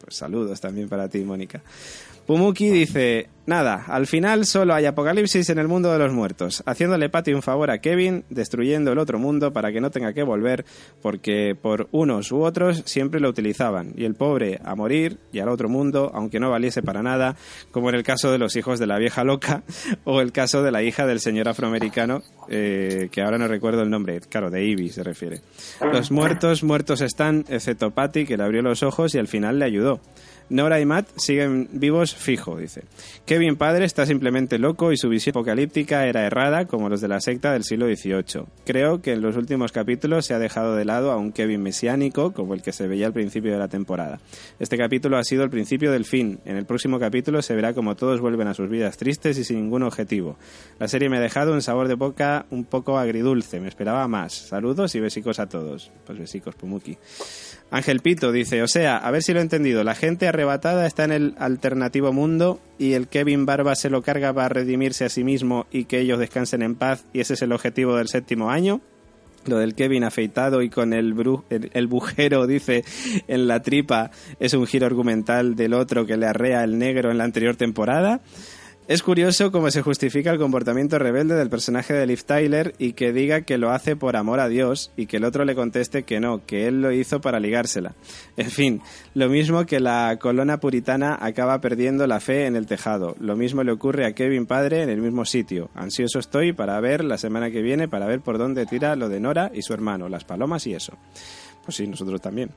Pues saludos también para ti, Mónica. Pumuki dice, nada, al final solo hay apocalipsis en el mundo de los muertos, haciéndole Patty un favor a Kevin, destruyendo el otro mundo para que no tenga que volver, porque por unos u otros siempre lo utilizaban, y el pobre a morir y al otro mundo, aunque no valiese para nada, como en el caso de los hijos de la vieja loca, o el caso de la hija del señor afroamericano, eh, que ahora no recuerdo el nombre, claro, de Ivy se refiere. Los muertos, muertos están, excepto Patty, que le abrió los ojos y al final le ayudó. Nora y Matt siguen vivos fijo, dice. Kevin padre está simplemente loco y su visión apocalíptica era errada como los de la secta del siglo XVIII. Creo que en los últimos capítulos se ha dejado de lado a un Kevin mesiánico como el que se veía al principio de la temporada. Este capítulo ha sido el principio del fin. En el próximo capítulo se verá como todos vuelven a sus vidas tristes y sin ningún objetivo. La serie me ha dejado un sabor de boca un poco agridulce. Me esperaba más. Saludos y besicos a todos. Pues besicos, Pumuki. Ángel Pito dice, o sea, a ver si lo he entendido, la gente arrebatada está en el alternativo mundo y el Kevin Barba se lo carga para redimirse a sí mismo y que ellos descansen en paz y ese es el objetivo del séptimo año. Lo del Kevin afeitado y con el, bru el, bujero, dice, en la tripa es un giro argumental del otro que le arrea el negro en la anterior temporada. Es curioso cómo se justifica el comportamiento rebelde del personaje de Liv Tyler y que diga que lo hace por amor a Dios y que el otro le conteste que no, que él lo hizo para ligársela. En fin, lo mismo que la colona puritana acaba perdiendo la fe en el tejado. Lo mismo le ocurre a Kevin padre en el mismo sitio. Ansioso estoy para ver la semana que viene, para ver por dónde tira lo de Nora y su hermano, las palomas y eso. Pues sí, nosotros también.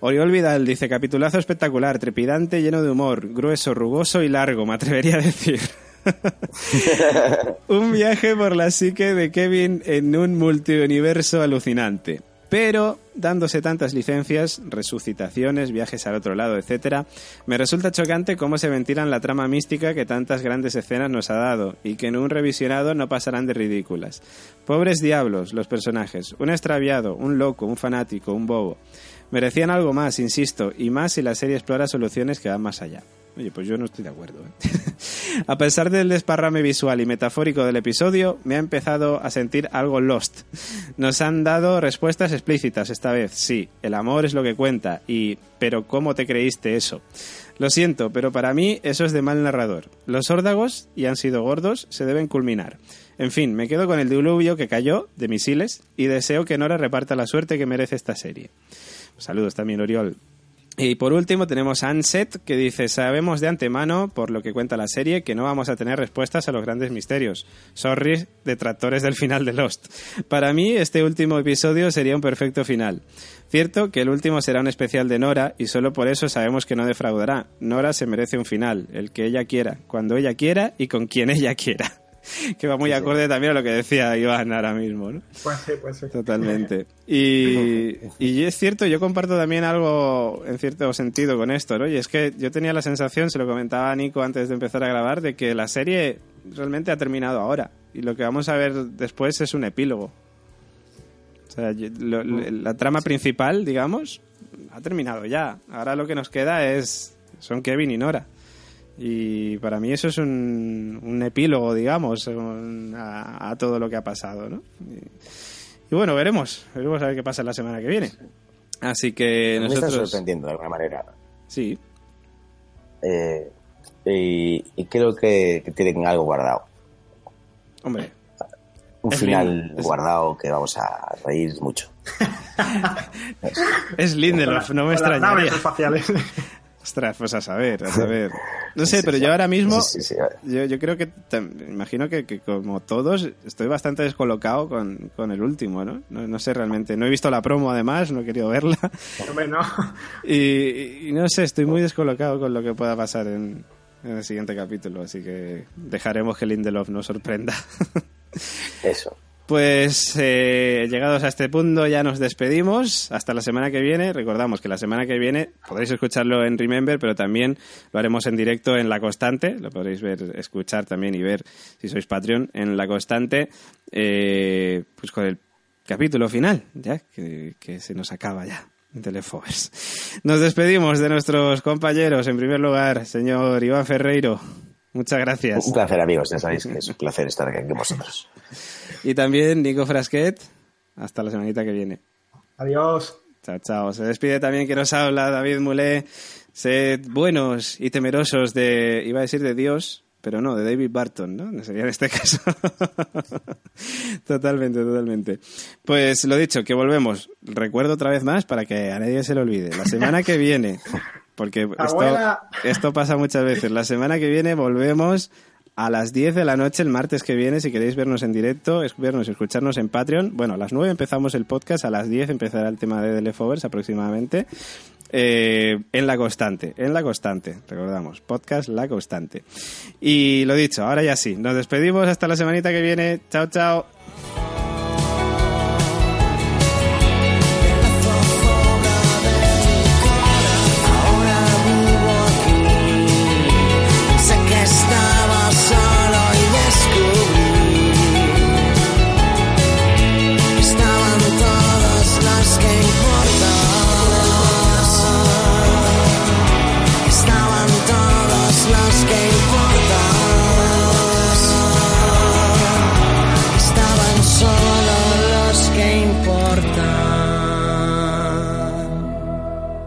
Oriol Vidal dice, capitulazo espectacular, trepidante, lleno de humor, grueso, rugoso y largo, me atrevería a decir. un viaje por la psique de Kevin en un multiuniverso alucinante. Pero, dándose tantas licencias, resucitaciones, viajes al otro lado, etc., me resulta chocante cómo se ventilan la trama mística que tantas grandes escenas nos ha dado, y que en un revisionado no pasarán de ridículas. Pobres diablos, los personajes, un extraviado, un loco, un fanático, un bobo. Merecían algo más, insisto, y más si la serie explora soluciones que van más allá. Oye, pues yo no estoy de acuerdo. ¿eh? a pesar del desparrame visual y metafórico del episodio, me ha empezado a sentir algo lost. Nos han dado respuestas explícitas esta vez. Sí, el amor es lo que cuenta. Y, pero ¿cómo te creíste eso? Lo siento, pero para mí eso es de mal narrador. Los órdagos, y han sido gordos, se deben culminar. En fin, me quedo con el diluvio que cayó de misiles y deseo que Nora reparta la suerte que merece esta serie. Saludos también, Oriol. Y por último tenemos Anset que dice, sabemos de antemano, por lo que cuenta la serie, que no vamos a tener respuestas a los grandes misterios. Sorry, detractores del final de Lost. Para mí, este último episodio sería un perfecto final. Cierto que el último será un especial de Nora y solo por eso sabemos que no defraudará. Nora se merece un final, el que ella quiera, cuando ella quiera y con quien ella quiera. Que va muy sí, acorde sí. también a lo que decía Iván ahora mismo, ¿no? Pues sí, pues sí. Totalmente. Y, y es cierto, yo comparto también algo en cierto sentido con esto, ¿no? Y es que yo tenía la sensación, se lo comentaba a Nico antes de empezar a grabar, de que la serie realmente ha terminado ahora. Y lo que vamos a ver después es un epílogo. O sea, lo, la trama principal, digamos, ha terminado ya. Ahora lo que nos queda es son Kevin y Nora. Y para mí eso es un, un epílogo, digamos, a, a, todo lo que ha pasado, ¿no? Y, y, bueno, veremos, veremos a ver qué pasa la semana que viene. Así que me nosotros... está sorprendiendo de alguna manera. Sí. Eh, y, y, creo que, que, tienen algo guardado. Hombre. Un final es... guardado que vamos a reír mucho. es Lindelof, no me extrañaría. espaciales. Ostras, pues a saber, a saber. No sé, pero yo ahora mismo, yo, yo creo que, imagino que, que, como todos, estoy bastante descolocado con, con el último, ¿no? ¿no? ¿no? sé realmente. No he visto la promo además, no he querido verla. Hombre, no. Y, y, no sé, estoy muy descolocado con lo que pueda pasar en, en el siguiente capítulo, así que dejaremos que Lindelof nos sorprenda. Eso. Pues eh, llegados a este punto ya nos despedimos. Hasta la semana que viene. Recordamos que la semana que viene podréis escucharlo en Remember, pero también lo haremos en directo en La Constante. Lo podréis ver, escuchar también y ver si sois Patreon en La Constante. Eh, pues con el capítulo final, ya que, se nos acaba ya. Telefovers. Nos despedimos de nuestros compañeros. En primer lugar, señor Iván Ferreiro. Muchas gracias. Un placer, amigos. Ya sabéis que es un placer estar aquí con vosotros. Y también Nico Frasquet. Hasta la semanita que viene. Adiós. Chao, chao. Se despide también que nos habla David Mulé. Sed buenos y temerosos de, iba a decir de Dios, pero no, de David Barton, ¿no? Sería en este caso. totalmente, totalmente. Pues lo dicho, que volvemos. Recuerdo otra vez más para que a nadie se lo olvide. La semana que viene, porque esto, esto pasa muchas veces, la semana que viene volvemos a las 10 de la noche el martes que viene, si queréis vernos en directo, vernos, escucharnos en Patreon. Bueno, a las 9 empezamos el podcast, a las 10 empezará el tema de The Leftovers aproximadamente. eh, en La Constante, en La Constante, recordamos, podcast La Constante. Y lo dicho, ahora ya sí, nos despedimos hasta la semanita que viene. Chao, chao.